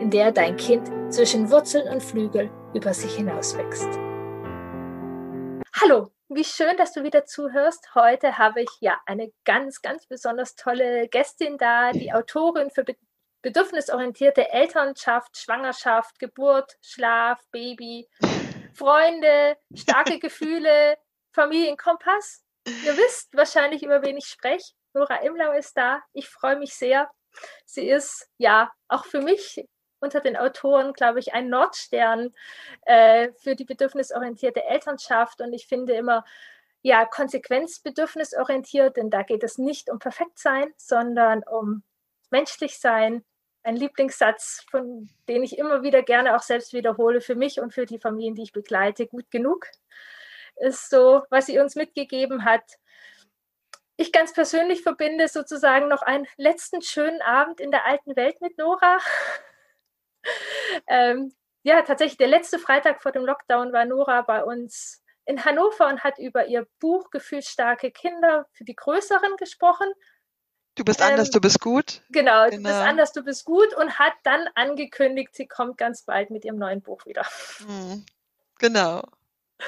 in der dein Kind zwischen Wurzeln und Flügel über sich hinauswächst. Hallo, wie schön, dass du wieder zuhörst. Heute habe ich ja eine ganz, ganz besonders tolle Gästin da, die Autorin für bedürfnisorientierte Elternschaft, Schwangerschaft, Geburt, Schlaf, Baby, Freunde, starke Gefühle, Familienkompass. Ihr wisst wahrscheinlich, über wen ich spreche. Nora Imlau ist da. Ich freue mich sehr. Sie ist ja auch für mich unter den Autoren, glaube ich, ein Nordstern äh, für die bedürfnisorientierte Elternschaft. Und ich finde immer, ja, konsequenzbedürfnisorientiert, denn da geht es nicht um Perfektsein, sondern um menschlich sein. Ein Lieblingssatz, von den ich immer wieder gerne auch selbst wiederhole für mich und für die Familien, die ich begleite, gut genug, ist so, was sie uns mitgegeben hat. Ich ganz persönlich verbinde sozusagen noch einen letzten schönen Abend in der alten Welt mit Nora ähm, ja, tatsächlich der letzte Freitag vor dem Lockdown war Nora bei uns in Hannover und hat über ihr Buch Gefühlsstarke Kinder für die Größeren gesprochen. Du bist ähm, anders, du bist gut. Genau, genau, du bist genau. anders, du bist gut und hat dann angekündigt, sie kommt ganz bald mit ihrem neuen Buch wieder. Mhm. Genau.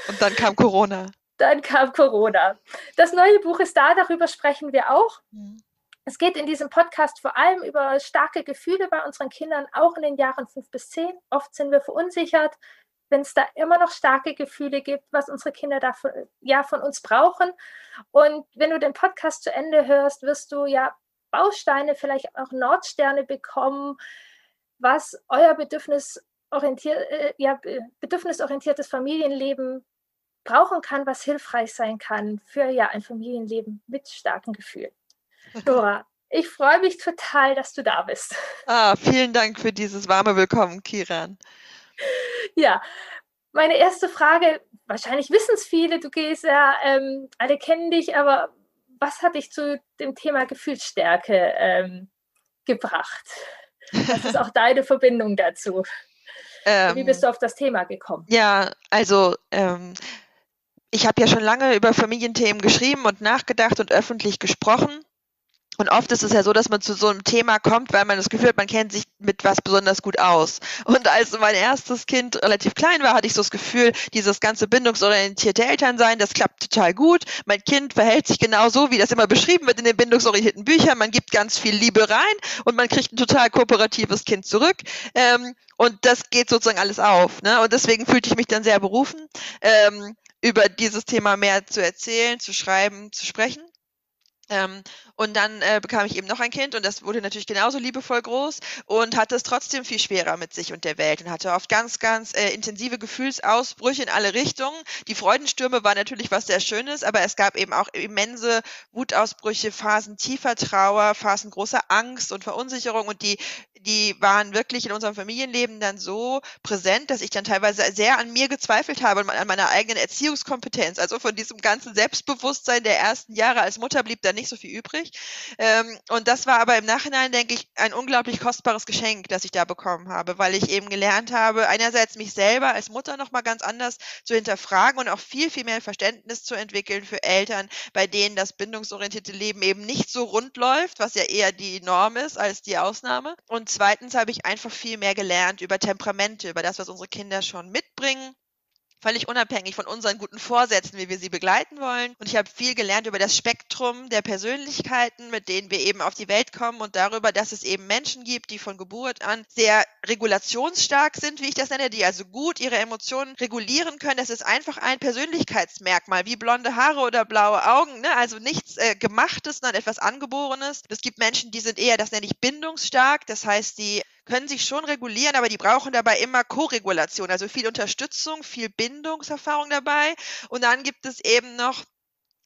Und dann kam Corona. Dann kam Corona. Das neue Buch ist da, darüber sprechen wir auch. Mhm. Es geht in diesem Podcast vor allem über starke Gefühle bei unseren Kindern, auch in den Jahren fünf bis zehn. Oft sind wir verunsichert, wenn es da immer noch starke Gefühle gibt, was unsere Kinder davon, ja, von uns brauchen. Und wenn du den Podcast zu Ende hörst, wirst du ja Bausteine, vielleicht auch Nordsterne bekommen, was euer bedürfnisorientier äh, ja, bedürfnisorientiertes Familienleben brauchen kann, was hilfreich sein kann für ja ein Familienleben mit starken Gefühlen. Dora, ich freue mich total, dass du da bist. Ah, vielen Dank für dieses warme Willkommen, Kiran. Ja, meine erste Frage, wahrscheinlich wissen es viele, du gehst ja, ähm, alle kennen dich, aber was hat dich zu dem Thema Gefühlsstärke ähm, gebracht? Was ist auch deine Verbindung dazu? Ähm, Wie bist du auf das Thema gekommen? Ja, also ähm, ich habe ja schon lange über Familienthemen geschrieben und nachgedacht und öffentlich gesprochen. Und oft ist es ja so, dass man zu so einem Thema kommt, weil man das Gefühl hat, man kennt sich mit was besonders gut aus. Und als mein erstes Kind relativ klein war, hatte ich so das Gefühl, dieses ganze bindungsorientierte Elternsein, das klappt total gut. Mein Kind verhält sich genau so, wie das immer beschrieben wird in den bindungsorientierten Büchern. Man gibt ganz viel Liebe rein und man kriegt ein total kooperatives Kind zurück. Ähm, und das geht sozusagen alles auf. Ne? Und deswegen fühlte ich mich dann sehr berufen, ähm, über dieses Thema mehr zu erzählen, zu schreiben, zu sprechen. Ähm, und dann äh, bekam ich eben noch ein Kind und das wurde natürlich genauso liebevoll groß und hatte es trotzdem viel schwerer mit sich und der Welt und hatte oft ganz, ganz äh, intensive Gefühlsausbrüche in alle Richtungen. Die Freudenstürme waren natürlich was sehr Schönes, aber es gab eben auch immense Wutausbrüche, Phasen tiefer Trauer, Phasen großer Angst und Verunsicherung und die die waren wirklich in unserem Familienleben dann so präsent, dass ich dann teilweise sehr an mir gezweifelt habe, an meiner eigenen Erziehungskompetenz. Also von diesem ganzen Selbstbewusstsein der ersten Jahre als Mutter blieb da nicht so viel übrig. Ähm, und das war aber im Nachhinein, denke ich, ein unglaublich kostbares Geschenk, das ich da bekommen habe, weil ich eben gelernt habe, einerseits mich selber als Mutter nochmal ganz anders zu hinterfragen und auch viel, viel mehr Verständnis zu entwickeln für Eltern, bei denen das bindungsorientierte Leben eben nicht so rund läuft, was ja eher die Norm ist als die Ausnahme. Und zweitens habe ich einfach viel mehr gelernt über Temperamente, über das, was unsere Kinder schon mitbringen völlig unabhängig von unseren guten Vorsätzen, wie wir sie begleiten wollen. Und ich habe viel gelernt über das Spektrum der Persönlichkeiten, mit denen wir eben auf die Welt kommen und darüber, dass es eben Menschen gibt, die von Geburt an sehr regulationsstark sind, wie ich das nenne, die also gut ihre Emotionen regulieren können. Das ist einfach ein Persönlichkeitsmerkmal, wie blonde Haare oder blaue Augen, ne? also nichts äh, Gemachtes, sondern etwas Angeborenes. Es gibt Menschen, die sind eher, das nenne ich bindungsstark, das heißt, die können sich schon regulieren, aber die brauchen dabei immer Koregulation, also viel Unterstützung, viel Bindungserfahrung dabei. Und dann gibt es eben noch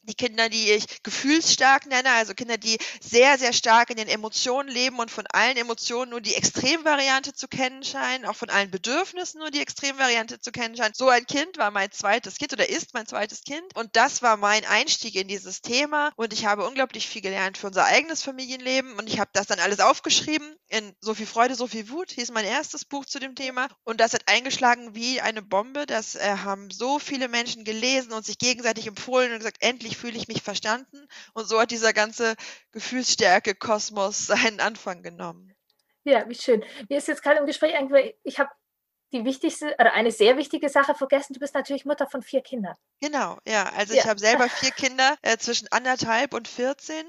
die Kinder, die ich gefühlsstark nenne, also Kinder, die sehr, sehr stark in den Emotionen leben und von allen Emotionen nur die Extremvariante zu kennen scheinen, auch von allen Bedürfnissen nur die Extremvariante zu kennen scheinen. So ein Kind war mein zweites Kind oder ist mein zweites Kind und das war mein Einstieg in dieses Thema und ich habe unglaublich viel gelernt für unser eigenes Familienleben und ich habe das dann alles aufgeschrieben in So viel Freude, so viel Wut, hieß mein erstes Buch zu dem Thema und das hat eingeschlagen wie eine Bombe. Das äh, haben so viele Menschen gelesen und sich gegenseitig empfohlen und gesagt, endlich endlich fühle ich mich verstanden. Und so hat dieser ganze Gefühlsstärke-Kosmos seinen Anfang genommen. Ja, wie schön. Mir ist jetzt gerade im Gespräch eigentlich, ich habe die wichtigste oder eine sehr wichtige Sache vergessen. Du bist natürlich Mutter von vier Kindern. Genau, ja. Also ja. ich habe selber vier Kinder äh, zwischen anderthalb und 14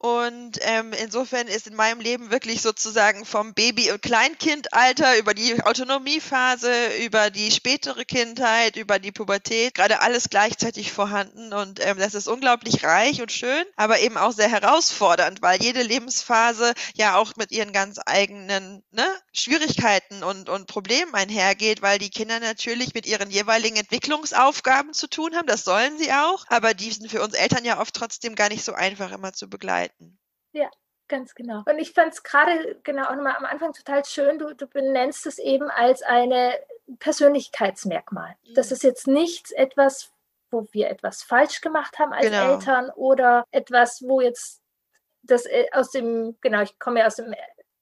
und ähm, insofern ist in meinem Leben wirklich sozusagen vom Baby- und Kleinkindalter über die Autonomiephase, über die spätere Kindheit, über die Pubertät, gerade alles gleichzeitig vorhanden. Und ähm, das ist unglaublich reich und schön, aber eben auch sehr herausfordernd, weil jede Lebensphase ja auch mit ihren ganz eigenen ne, Schwierigkeiten und, und Problemen einhergeht, weil die Kinder natürlich mit ihren jeweiligen Entwicklungsaufgaben zu tun haben. Das sollen sie auch, aber die sind für uns Eltern ja oft trotzdem gar nicht so einfach immer zu begleiten begleiten. Ja, ganz genau. Und ich fand es gerade genau auch nochmal am Anfang total schön, du, du benennst es eben als eine Persönlichkeitsmerkmal. Mhm. Das ist jetzt nichts etwas, wo wir etwas falsch gemacht haben als genau. Eltern oder etwas, wo jetzt das äh, aus dem, genau, ich komme ja aus dem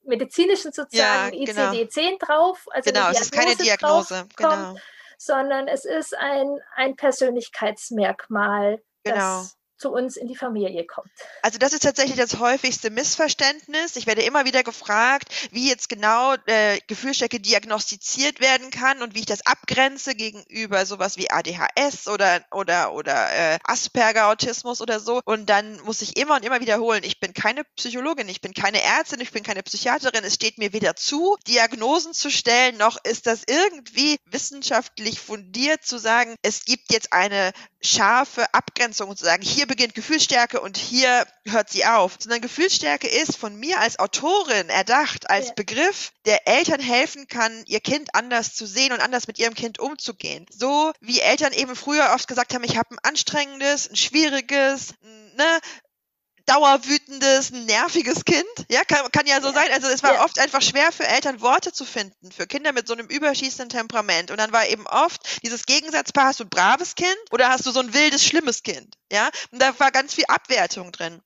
medizinischen sozusagen ja, genau. ICD-10 drauf. Also genau, es ist keine Diagnose, genau. sondern es ist ein, ein Persönlichkeitsmerkmal, genau. das zu uns in die Familie kommt. Also das ist tatsächlich das häufigste Missverständnis. Ich werde immer wieder gefragt, wie jetzt genau äh, Gefühlsstärke diagnostiziert werden kann und wie ich das abgrenze gegenüber sowas wie ADHS oder oder oder äh, Asperger Autismus oder so. Und dann muss ich immer und immer wiederholen, ich bin keine Psychologin, ich bin keine Ärztin, ich bin keine Psychiaterin. Es steht mir weder zu, Diagnosen zu stellen, noch ist das irgendwie wissenschaftlich fundiert zu sagen, es gibt jetzt eine scharfe Abgrenzung und zu sagen, hier beginnt Gefühlsstärke und hier hört sie auf. Sondern Gefühlsstärke ist von mir als Autorin erdacht, als ja. Begriff, der Eltern helfen kann, ihr Kind anders zu sehen und anders mit ihrem Kind umzugehen. So wie Eltern eben früher oft gesagt haben, ich habe ein anstrengendes, ein schwieriges, ne, dauerwütendes, nerviges Kind. Ja, kann, kann ja so ja. sein. Also es war ja. oft einfach schwer für Eltern Worte zu finden, für Kinder mit so einem überschießenden Temperament. Und dann war eben oft dieses Gegensatzpaar, hast du ein braves Kind oder hast du so ein wildes, schlimmes Kind? Ja, und da war ganz viel Abwertung drin.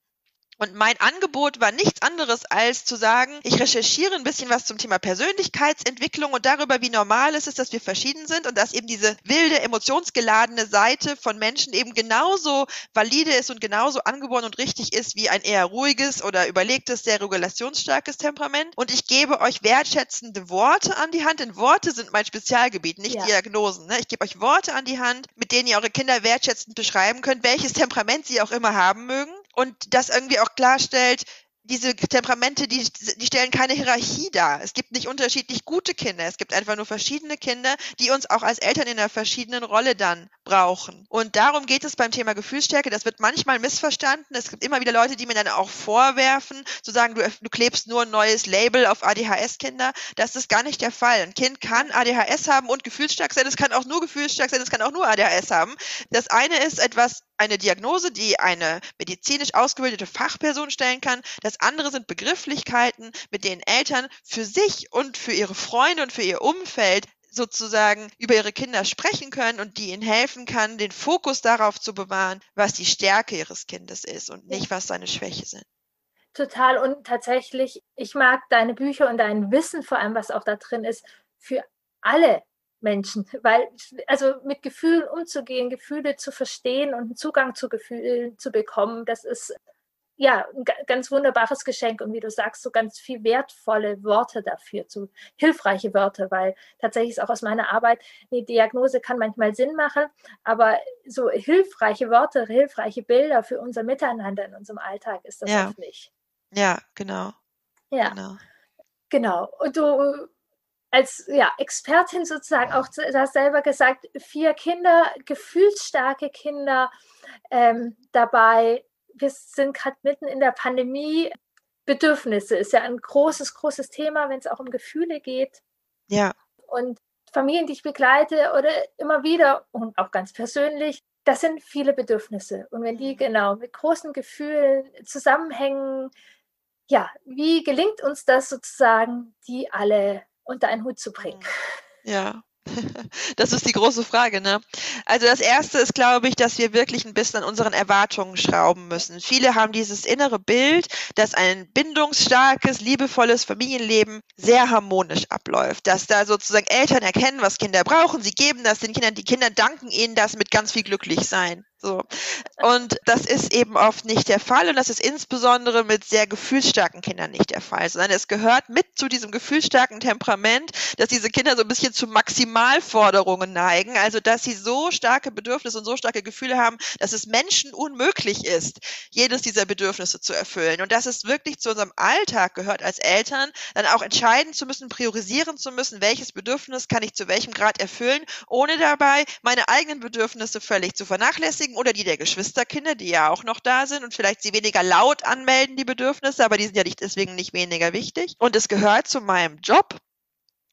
Und mein Angebot war nichts anderes als zu sagen, ich recherchiere ein bisschen was zum Thema Persönlichkeitsentwicklung und darüber, wie normal es ist, dass wir verschieden sind und dass eben diese wilde, emotionsgeladene Seite von Menschen eben genauso valide ist und genauso angeboren und richtig ist wie ein eher ruhiges oder überlegtes, sehr regulationsstarkes Temperament. Und ich gebe euch wertschätzende Worte an die Hand, denn Worte sind mein Spezialgebiet, nicht ja. Diagnosen. Ne? Ich gebe euch Worte an die Hand, mit denen ihr eure Kinder wertschätzend beschreiben könnt, welches Temperament sie auch immer haben mögen und das irgendwie auch klarstellt, diese Temperamente, die, die stellen keine Hierarchie dar. Es gibt nicht unterschiedlich gute Kinder. Es gibt einfach nur verschiedene Kinder, die uns auch als Eltern in einer verschiedenen Rolle dann brauchen. Und darum geht es beim Thema Gefühlsstärke. Das wird manchmal missverstanden. Es gibt immer wieder Leute, die mir dann auch vorwerfen, zu sagen, du, du klebst nur ein neues Label auf ADHS-Kinder. Das ist gar nicht der Fall. Ein Kind kann ADHS haben und gefühlsstark sein. Es kann auch nur gefühlsstark sein. Es kann auch nur ADHS haben. Das eine ist etwas, eine Diagnose, die eine medizinisch ausgebildete Fachperson stellen kann. Das andere sind Begrifflichkeiten, mit denen Eltern für sich und für ihre Freunde und für ihr Umfeld sozusagen über ihre Kinder sprechen können und die ihnen helfen kann, den Fokus darauf zu bewahren, was die Stärke ihres Kindes ist und nicht, was seine Schwäche sind. Total und tatsächlich, ich mag deine Bücher und dein Wissen vor allem, was auch da drin ist, für alle Menschen, weil also mit Gefühlen umzugehen, Gefühle zu verstehen und einen Zugang zu Gefühlen zu bekommen, das ist ja, ein ganz wunderbares Geschenk und wie du sagst, so ganz viel wertvolle Worte dafür, so hilfreiche Wörter, weil tatsächlich ist auch aus meiner Arbeit, eine Diagnose kann manchmal Sinn machen, aber so hilfreiche Worte, hilfreiche Bilder für unser Miteinander in unserem Alltag ist das ja. oft nicht. Ja, genau. Ja. Genau. genau. Und du als ja, Expertin sozusagen auch hast selber gesagt, vier Kinder, gefühlsstarke Kinder ähm, dabei, wir sind gerade mitten in der Pandemie. Bedürfnisse ist ja ein großes, großes Thema, wenn es auch um Gefühle geht. Ja. Und Familien, die ich begleite oder immer wieder und auch ganz persönlich, das sind viele Bedürfnisse. Und wenn die mhm. genau mit großen Gefühlen zusammenhängen, ja, wie gelingt uns das sozusagen, die alle unter einen Hut zu bringen? Ja, Das ist die große Frage, ne? Also das erste ist, glaube ich, dass wir wirklich ein bisschen an unseren Erwartungen schrauben müssen. Viele haben dieses innere Bild, dass ein bindungsstarkes, liebevolles Familienleben sehr harmonisch abläuft, dass da sozusagen Eltern erkennen, was Kinder brauchen, sie geben das den Kindern, die Kinder danken ihnen das mit ganz viel glücklich sein. So. Und das ist eben oft nicht der Fall und das ist insbesondere mit sehr gefühlsstarken Kindern nicht der Fall, sondern es gehört mit zu diesem gefühlsstarken Temperament, dass diese Kinder so ein bisschen zu Maximalforderungen neigen, also dass sie so starke Bedürfnisse und so starke Gefühle haben, dass es Menschen unmöglich ist, jedes dieser Bedürfnisse zu erfüllen und dass es wirklich zu unserem Alltag gehört als Eltern, dann auch entscheiden zu müssen, priorisieren zu müssen, welches Bedürfnis kann ich zu welchem Grad erfüllen, ohne dabei meine eigenen Bedürfnisse völlig zu vernachlässigen Angehörigen oder die der Geschwisterkinder, die ja auch noch da sind und vielleicht sie weniger laut anmelden, die Bedürfnisse, aber die sind ja nicht, deswegen nicht weniger wichtig. Und es gehört zu meinem Job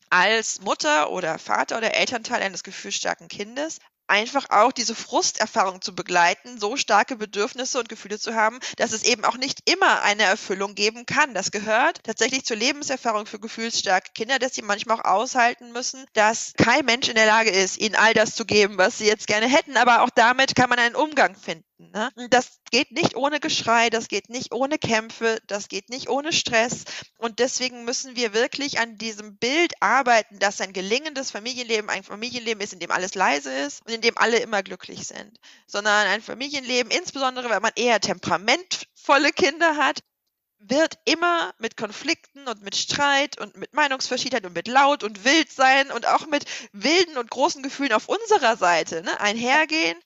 als Mutter oder Vater oder Elternteil eines gefühlsstarken Kindes, einfach auch diese Frusterfahrung zu begleiten, so starke Bedürfnisse und Gefühle zu haben, dass es eben auch nicht immer eine Erfüllung geben kann. Das gehört tatsächlich zur Lebenserfahrung für gefühlsstarke Kinder, dass sie manchmal auch aushalten müssen, dass kein Mensch in der Lage ist, ihnen all das zu geben, was sie jetzt gerne hätten, aber auch damit kann man einen Umgang finden. Ne? Das geht nicht ohne Geschrei, das geht nicht ohne Kämpfe, das geht nicht ohne Stress. Und deswegen müssen wir wirklich an diesem Bild arbeiten, dass ein gelingendes Familienleben ein Familienleben ist, in dem alles leise ist und in dem alle immer glücklich sind. Sondern ein Familienleben, insbesondere wenn man eher temperamentvolle Kinder hat, wird immer mit Konflikten und mit Streit und mit Meinungsverschiedenheit und mit laut und wild sein und auch mit wilden und großen Gefühlen auf unserer Seite ne, einhergehen.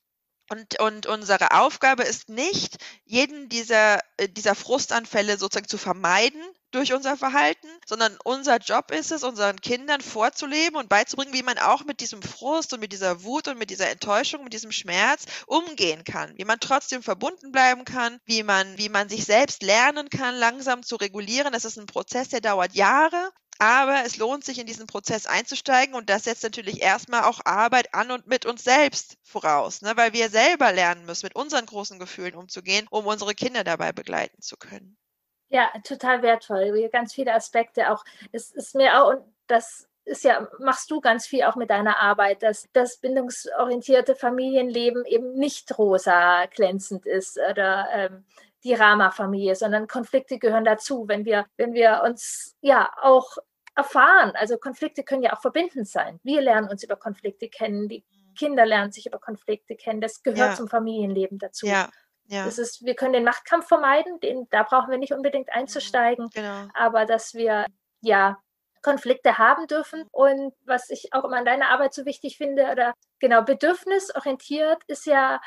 Und, und unsere Aufgabe ist nicht, jeden dieser, äh, dieser Frustanfälle sozusagen zu vermeiden durch unser Verhalten, sondern unser Job ist es, unseren Kindern vorzuleben und beizubringen, wie man auch mit diesem Frust und mit dieser Wut und mit dieser Enttäuschung, mit diesem Schmerz umgehen kann, wie man trotzdem verbunden bleiben kann, wie man, wie man sich selbst lernen kann, langsam zu regulieren. Das ist ein Prozess, der dauert Jahre, aber es lohnt sich, in diesen Prozess einzusteigen und das setzt natürlich erstmal auch Arbeit an und mit uns selbst voraus, ne? weil wir selber lernen müssen, mit unseren großen Gefühlen umzugehen, um unsere Kinder dabei begleiten zu können. Ja, total wertvoll. Ganz viele Aspekte auch. Es ist mir auch, und das ist ja, machst du ganz viel auch mit deiner Arbeit, dass das bindungsorientierte Familienleben eben nicht rosa glänzend ist oder ähm, die Rama-Familie, sondern Konflikte gehören dazu. Wenn wir, wenn wir uns ja auch erfahren. Also Konflikte können ja auch verbindend sein. Wir lernen uns über Konflikte kennen, die. Kinder lernen sich über Konflikte kennen. Das gehört ja. zum Familienleben dazu. Ja. Ja. Das ist, wir können den Machtkampf vermeiden, den, da brauchen wir nicht unbedingt mhm. einzusteigen, genau. aber dass wir ja Konflikte haben dürfen. Und was ich auch immer an deiner Arbeit so wichtig finde, oder genau, bedürfnisorientiert ist ja,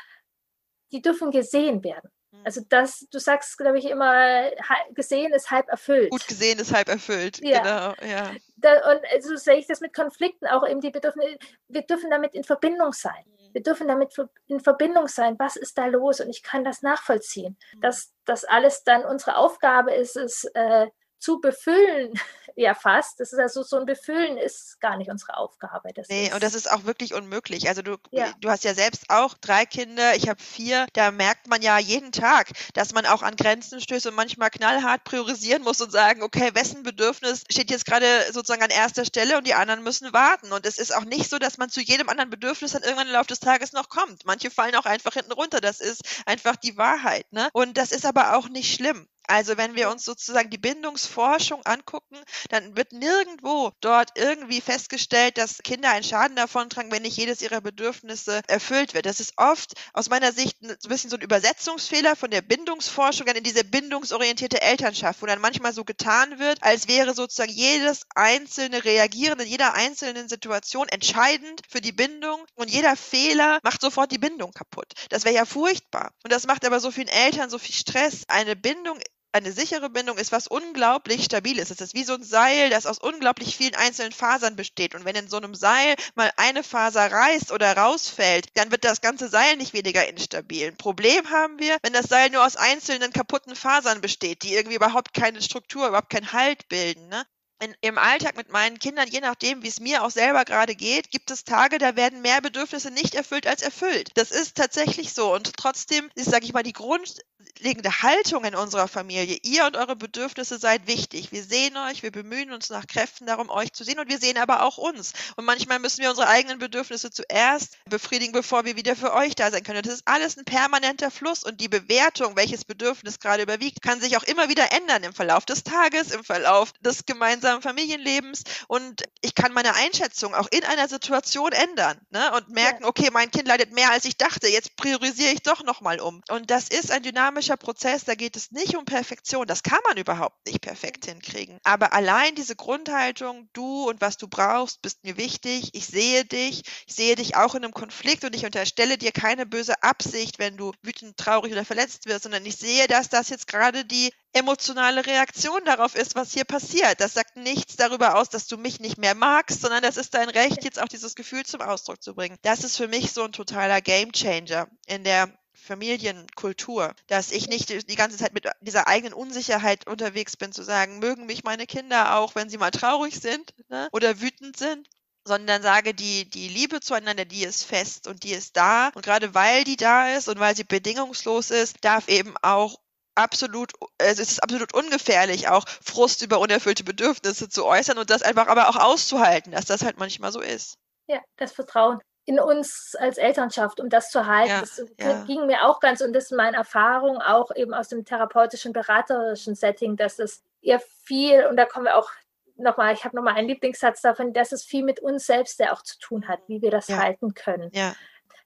die dürfen gesehen werden. Also das, du sagst, glaube ich, immer, gesehen ist halb erfüllt. Gut gesehen ist halb erfüllt, ja. genau. Ja. Da, und so also sehe ich das mit Konflikten auch eben, die bedürfen, wir dürfen damit in Verbindung sein. Mhm. Wir dürfen damit in Verbindung sein, was ist da los? Und ich kann das nachvollziehen. Mhm. Dass das alles dann unsere Aufgabe ist, es äh, zu befüllen, ja fast. Das ist also so ein Befüllen ist gar nicht unsere Aufgabe. Das nee, und das ist auch wirklich unmöglich. Also du, ja. du hast ja selbst auch drei Kinder, ich habe vier. Da merkt man ja jeden Tag, dass man auch an Grenzen stößt und manchmal knallhart priorisieren muss und sagen, okay, wessen Bedürfnis steht jetzt gerade sozusagen an erster Stelle und die anderen müssen warten. Und es ist auch nicht so, dass man zu jedem anderen Bedürfnis dann irgendwann im Laufe des Tages noch kommt. Manche fallen auch einfach hinten runter. Das ist einfach die Wahrheit. Ne? Und das ist aber auch nicht schlimm. Also wenn wir uns sozusagen die Bindungsforschung angucken, dann wird nirgendwo dort irgendwie festgestellt, dass Kinder einen Schaden davon tragen, wenn nicht jedes ihrer Bedürfnisse erfüllt wird. Das ist oft aus meiner Sicht ein bisschen so ein Übersetzungsfehler von der Bindungsforschung in diese bindungsorientierte Elternschaft, wo dann manchmal so getan wird, als wäre sozusagen jedes einzelne Reagieren in jeder einzelnen Situation entscheidend für die Bindung und jeder Fehler macht sofort die Bindung kaputt. Das wäre ja furchtbar. Und das macht aber so vielen Eltern so viel Stress. Eine Bindung eine sichere Bindung ist was unglaublich Stabiles. Es ist wie so ein Seil, das aus unglaublich vielen einzelnen Fasern besteht. Und wenn in so einem Seil mal eine Faser reißt oder rausfällt, dann wird das ganze Seil nicht weniger instabil. Ein Problem haben wir, wenn das Seil nur aus einzelnen kaputten Fasern besteht, die irgendwie überhaupt keine Struktur, überhaupt keinen Halt bilden. Ne? In, im Alltag mit meinen Kindern, je nachdem, wie es mir auch selber gerade geht, gibt es Tage, da werden mehr Bedürfnisse nicht erfüllt als erfüllt. Das ist tatsächlich so. Und trotzdem ist, sage ich mal, die grundlegende Haltung in unserer Familie, ihr und eure Bedürfnisse seid wichtig. Wir sehen euch, wir bemühen uns nach Kräften darum, euch zu sehen und wir sehen aber auch uns. Und manchmal müssen wir unsere eigenen Bedürfnisse zuerst befriedigen, bevor wir wieder für euch da sein können. Und das ist alles ein permanenter Fluss und die Bewertung, welches Bedürfnis gerade überwiegt, kann sich auch immer wieder ändern im Verlauf des Tages, im Verlauf des gemeinsamen gemeinsamen Familienlebens und ich kann meine Einschätzung auch in einer Situation ändern ne? und merken, ja. okay, mein Kind leidet mehr, als ich dachte, jetzt priorisiere ich doch nochmal um. Und das ist ein dynamischer Prozess, da geht es nicht um Perfektion, das kann man überhaupt nicht perfekt hinkriegen. Aber allein diese Grundhaltung, du und was du brauchst, bist mir wichtig, ich sehe dich, ich sehe dich auch in einem Konflikt und ich unterstelle dir keine böse Absicht, wenn du wütend, traurig oder verletzt wirst, sondern ich sehe, dass das jetzt gerade die emotionale Reaktion darauf ist, was hier passiert. Das sagt nichts darüber aus, dass du mich nicht mehr magst, sondern das ist dein Recht, jetzt auch dieses Gefühl zum Ausdruck zu bringen. Das ist für mich so ein totaler Gamechanger in der Familienkultur, dass ich nicht die ganze Zeit mit dieser eigenen Unsicherheit unterwegs bin, zu sagen, mögen mich meine Kinder auch, wenn sie mal traurig sind ne, oder wütend sind, sondern sage, die, die Liebe zueinander, die ist fest und die ist da. Und gerade weil die da ist und weil sie bedingungslos ist, darf eben auch absolut, also es ist absolut ungefährlich, auch Frust über unerfüllte Bedürfnisse zu äußern und das einfach aber auch auszuhalten, dass das halt manchmal so ist. Ja, das Vertrauen in uns als Elternschaft, um das zu halten. Ja, das ja. ging mir auch ganz, und das ist meine Erfahrung auch eben aus dem therapeutischen, beraterischen Setting, dass es ihr viel, und da kommen wir auch nochmal, ich habe nochmal einen Lieblingssatz davon, dass es viel mit uns selbst ja auch zu tun hat, wie wir das ja. halten können. Ja.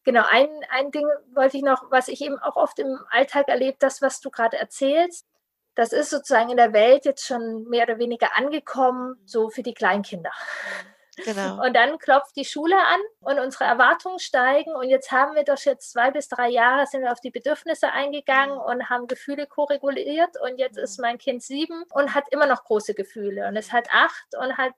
Genau, ein, ein Ding wollte ich noch, was ich eben auch oft im Alltag erlebe, das, was du gerade erzählst, das ist sozusagen in der Welt jetzt schon mehr oder weniger angekommen, so für die Kleinkinder. Genau. Und dann klopft die Schule an und unsere Erwartungen steigen. Und jetzt haben wir doch jetzt zwei bis drei Jahre sind wir auf die Bedürfnisse eingegangen mhm. und haben Gefühle koreguliert. Und jetzt ist mhm. mein Kind sieben und hat immer noch große Gefühle. Und es hat acht und hat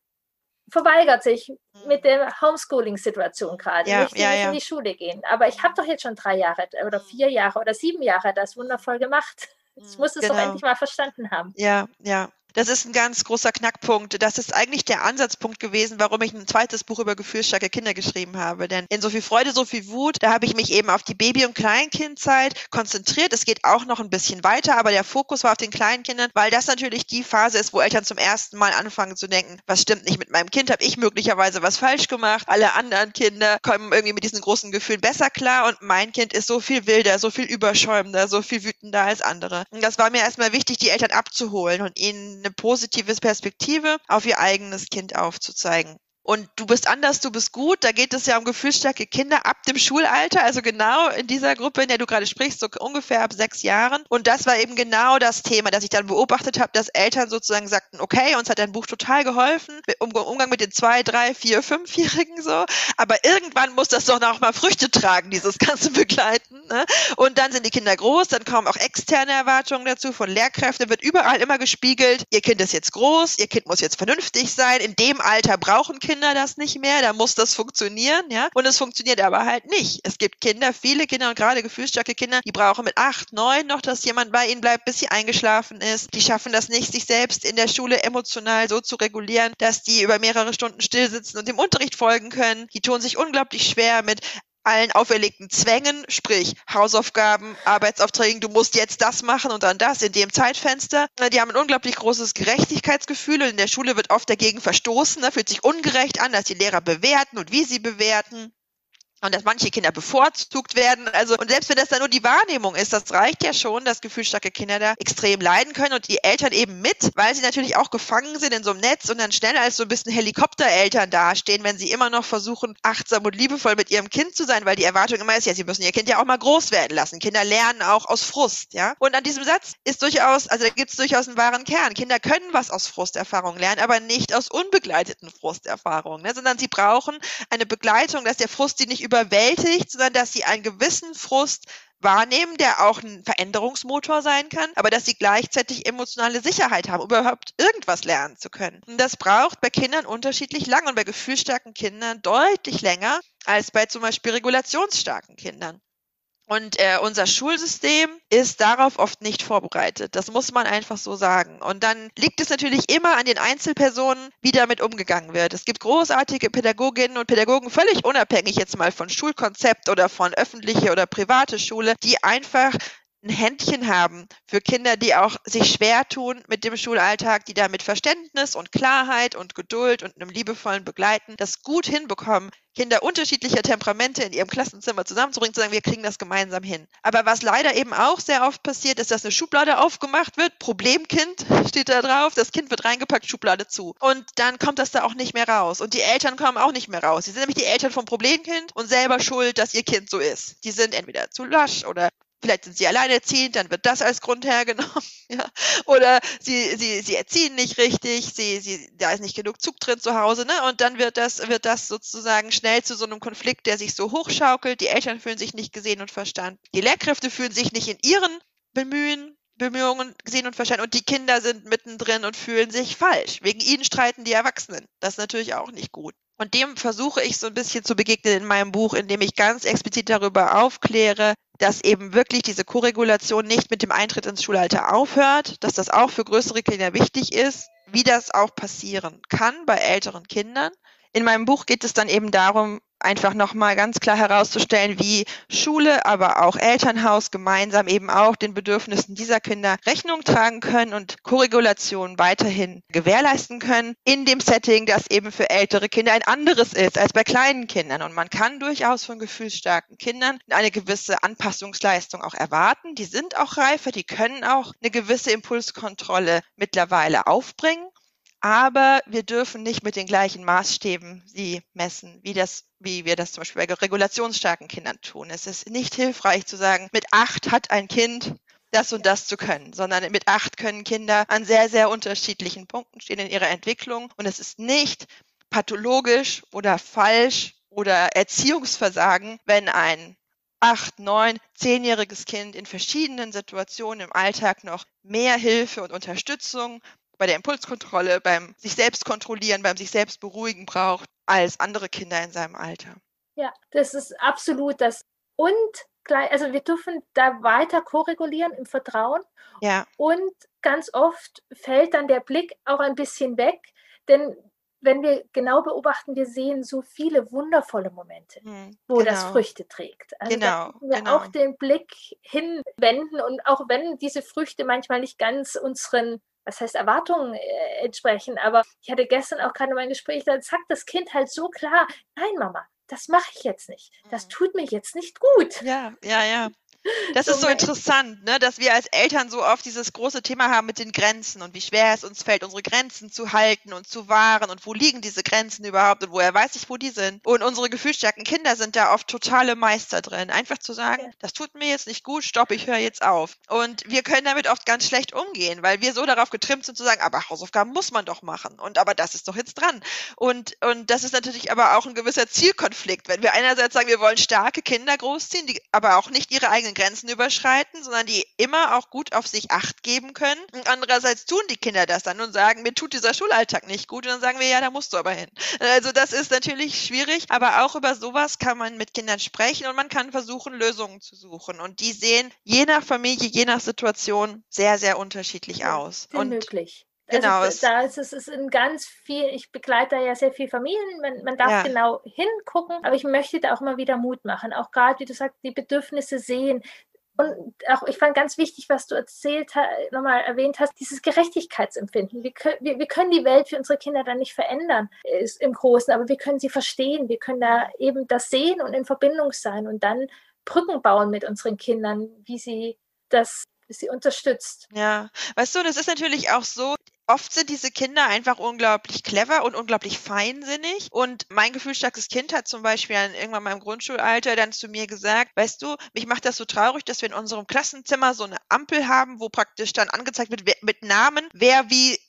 verweigert sich mit mhm. der Homeschooling-Situation gerade. Ja, nicht, ja, ja. in die Schule gehen. Aber ich habe doch jetzt schon drei Jahre oder mhm. vier Jahre oder sieben Jahre das wundervoll gemacht. Ich muss es genau. doch endlich mal verstanden haben. Ja, ja. Das ist ein ganz großer Knackpunkt. Das ist eigentlich der Ansatzpunkt gewesen, warum ich ein zweites Buch über gefühlsstarke Kinder geschrieben habe. Denn in so viel Freude, so viel Wut, da habe ich mich eben auf die Baby- und Kleinkindzeit konzentriert. Es geht auch noch ein bisschen weiter, aber der Fokus war auf den Kleinkindern, weil das natürlich die Phase ist, wo Eltern zum ersten Mal anfangen zu denken, was stimmt nicht mit meinem Kind? Habe ich möglicherweise was falsch gemacht? Alle anderen Kinder kommen irgendwie mit diesen großen Gefühlen besser klar und mein Kind ist so viel wilder, so viel überschäumender, so viel wütender als andere. Und das war mir erstmal wichtig, die Eltern abzuholen und ihnen eine positive Perspektive auf ihr eigenes Kind aufzuzeigen. Und du bist anders, du bist gut. Da geht es ja um gefühlsstarke Kinder ab dem Schulalter, also genau in dieser Gruppe, in der du gerade sprichst, so ungefähr ab sechs Jahren. Und das war eben genau das Thema, das ich dann beobachtet habe, dass Eltern sozusagen sagten, okay, uns hat dein Buch total geholfen, im Umgang mit den zwei, drei, vier, fünfjährigen so. Aber irgendwann muss das doch noch mal Früchte tragen, dieses ganze Begleiten. Ne? Und dann sind die Kinder groß, dann kommen auch externe Erwartungen dazu von Lehrkräften, wird überall immer gespiegelt, ihr Kind ist jetzt groß, ihr Kind muss jetzt vernünftig sein, in dem Alter brauchen Kinder Kinder das nicht mehr, da muss das funktionieren, ja. Und es funktioniert aber halt nicht. Es gibt Kinder, viele Kinder und gerade gefühlsstarke Kinder, die brauchen mit acht, neun noch, dass jemand bei ihnen bleibt, bis sie eingeschlafen ist. Die schaffen das nicht, sich selbst in der Schule emotional so zu regulieren, dass die über mehrere Stunden still sitzen und dem Unterricht folgen können. Die tun sich unglaublich schwer mit allen auferlegten Zwängen, sprich Hausaufgaben, Arbeitsaufträgen, du musst jetzt das machen und dann das in dem Zeitfenster. Die haben ein unglaublich großes Gerechtigkeitsgefühl und in der Schule wird oft dagegen verstoßen, da fühlt sich ungerecht an, dass die Lehrer bewerten und wie sie bewerten und dass manche Kinder bevorzugt werden. Also, und selbst wenn das dann nur die Wahrnehmung ist, das reicht ja schon, dass gefühlsstarke Kinder da extrem leiden können und die Eltern eben mit, weil sie natürlich auch gefangen sind in so einem Netz und dann schnell als so ein bisschen Helikoptereltern dastehen, wenn sie immer noch versuchen, achtsam und liebevoll mit ihrem Kind zu sein, weil die Erwartung immer ist, ja, sie müssen ihr Kind ja auch mal groß werden lassen. Kinder lernen auch aus Frust, ja. Und an diesem Satz ist durchaus, also da gibt es durchaus einen wahren Kern. Kinder können was aus Frusterfahrungen lernen, aber nicht aus unbegleiteten Frusterfahrungen, ne? sondern sie brauchen eine Begleitung, dass der Frust sie nicht überwältigt, sondern dass sie einen gewissen Frust wahrnehmen, der auch ein Veränderungsmotor sein kann, aber dass sie gleichzeitig emotionale Sicherheit haben, überhaupt irgendwas lernen zu können. Und das braucht bei Kindern unterschiedlich lang und bei gefühlsstarken Kindern deutlich länger als bei zum Beispiel regulationsstarken Kindern. Und äh, unser Schulsystem ist darauf oft nicht vorbereitet. Das muss man einfach so sagen. Und dann liegt es natürlich immer an den Einzelpersonen, wie damit umgegangen wird. Es gibt großartige Pädagoginnen und Pädagogen, völlig unabhängig jetzt mal von Schulkonzept oder von öffentliche oder private Schule, die einfach ein Händchen haben für Kinder, die auch sich schwer tun mit dem Schulalltag, die da mit Verständnis und Klarheit und Geduld und einem liebevollen Begleiten das gut hinbekommen, Kinder unterschiedlicher Temperamente in ihrem Klassenzimmer zusammenzubringen, zu sagen, wir kriegen das gemeinsam hin. Aber was leider eben auch sehr oft passiert, ist, dass eine Schublade aufgemacht wird, Problemkind steht da drauf, das Kind wird reingepackt, Schublade zu. Und dann kommt das da auch nicht mehr raus. Und die Eltern kommen auch nicht mehr raus. Sie sind nämlich die Eltern vom Problemkind und selber schuld, dass ihr Kind so ist. Die sind entweder zu lasch oder Vielleicht sind sie alleinerziehend, dann wird das als Grund hergenommen. Ja. Oder sie, sie, sie erziehen nicht richtig, sie, sie, da ist nicht genug Zug drin zu Hause, ne? Und dann wird das, wird das sozusagen schnell zu so einem Konflikt, der sich so hochschaukelt. Die Eltern fühlen sich nicht gesehen und verstanden. Die Lehrkräfte fühlen sich nicht in ihren Bemühen Bemühungen gesehen und verstanden und die Kinder sind mittendrin und fühlen sich falsch. Wegen ihnen streiten die Erwachsenen. Das ist natürlich auch nicht gut. Und dem versuche ich so ein bisschen zu begegnen in meinem Buch, indem ich ganz explizit darüber aufkläre, dass eben wirklich diese Koregulation nicht mit dem Eintritt ins Schulalter aufhört, dass das auch für größere Kinder wichtig ist, wie das auch passieren kann bei älteren Kindern. In meinem Buch geht es dann eben darum, einfach nochmal ganz klar herauszustellen, wie Schule, aber auch Elternhaus gemeinsam eben auch den Bedürfnissen dieser Kinder Rechnung tragen können und Korregulation weiterhin gewährleisten können, in dem Setting, das eben für ältere Kinder ein anderes ist als bei kleinen Kindern. Und man kann durchaus von gefühlsstarken Kindern eine gewisse Anpassungsleistung auch erwarten. Die sind auch reifer, die können auch eine gewisse Impulskontrolle mittlerweile aufbringen aber wir dürfen nicht mit den gleichen Maßstäben sie messen, wie das, wie wir das zum Beispiel bei regulationsstarken Kindern tun. Es ist nicht hilfreich zu sagen, mit acht hat ein Kind das und das zu können, sondern mit acht können Kinder an sehr, sehr unterschiedlichen Punkten stehen in ihrer Entwicklung und es ist nicht pathologisch oder falsch oder Erziehungsversagen, wenn ein acht, neun, zehnjähriges Kind in verschiedenen Situationen im Alltag noch mehr Hilfe und Unterstützung bei der Impulskontrolle, beim sich selbst kontrollieren, beim sich selbst beruhigen braucht, als andere Kinder in seinem Alter. Ja, das ist absolut das. Und also wir dürfen da weiter koregulieren im Vertrauen. Ja. Und ganz oft fällt dann der Blick auch ein bisschen weg, denn wenn wir genau beobachten, wir sehen so viele wundervolle Momente, hm, wo genau. das Früchte trägt. Also genau, wir genau. auch den Blick hinwenden und auch wenn diese Früchte manchmal nicht ganz unseren was heißt Erwartungen äh, entsprechen, aber ich hatte gestern auch gerade mein Gespräch, da sagt das Kind halt so klar, nein Mama, das mache ich jetzt nicht. Das mhm. tut mir jetzt nicht gut. Ja, ja, ja. Das so ist so interessant, ne, dass wir als Eltern so oft dieses große Thema haben mit den Grenzen und wie schwer es uns fällt, unsere Grenzen zu halten und zu wahren und wo liegen diese Grenzen überhaupt und woher weiß ich, wo die sind. Und unsere gefühlsstarken Kinder sind da oft totale Meister drin. Einfach zu sagen, ja. das tut mir jetzt nicht gut, stopp, ich höre jetzt auf. Und wir können damit oft ganz schlecht umgehen, weil wir so darauf getrimmt sind zu sagen, aber Hausaufgaben muss man doch machen und aber das ist doch jetzt dran. Und, und das ist natürlich aber auch ein gewisser Zielkonflikt, wenn wir einerseits sagen, wir wollen starke Kinder großziehen, die aber auch nicht ihre eigenen Grenzen überschreiten, sondern die immer auch gut auf sich Acht geben können. Und andererseits tun die Kinder das dann und sagen, mir tut dieser Schulalltag nicht gut. Und dann sagen wir, ja, da musst du aber hin. Also das ist natürlich schwierig, aber auch über sowas kann man mit Kindern sprechen und man kann versuchen, Lösungen zu suchen. Und die sehen je nach Familie, je nach Situation sehr, sehr unterschiedlich aus. und möglich. Genau. Also, da ist es ist in ganz viel, ich begleite ja sehr viel Familien, man, man darf ja. genau hingucken, aber ich möchte da auch immer wieder Mut machen. Auch gerade, wie du sagst, die Bedürfnisse sehen. Und auch, ich fand ganz wichtig, was du erzählt nochmal erwähnt hast, dieses Gerechtigkeitsempfinden. Wir können, wir, wir können die Welt für unsere Kinder dann nicht verändern, ist im Großen, aber wir können sie verstehen. Wir können da eben das sehen und in Verbindung sein und dann Brücken bauen mit unseren Kindern, wie sie das sie unterstützt. Ja, weißt du, das ist natürlich auch so, oft sind diese Kinder einfach unglaublich clever und unglaublich feinsinnig. Und mein gefühlsstarkes Kind hat zum Beispiel irgendwann mal im Grundschulalter dann zu mir gesagt, weißt du, mich macht das so traurig, dass wir in unserem Klassenzimmer so eine Ampel haben, wo praktisch dann angezeigt wird mit Namen, wer wie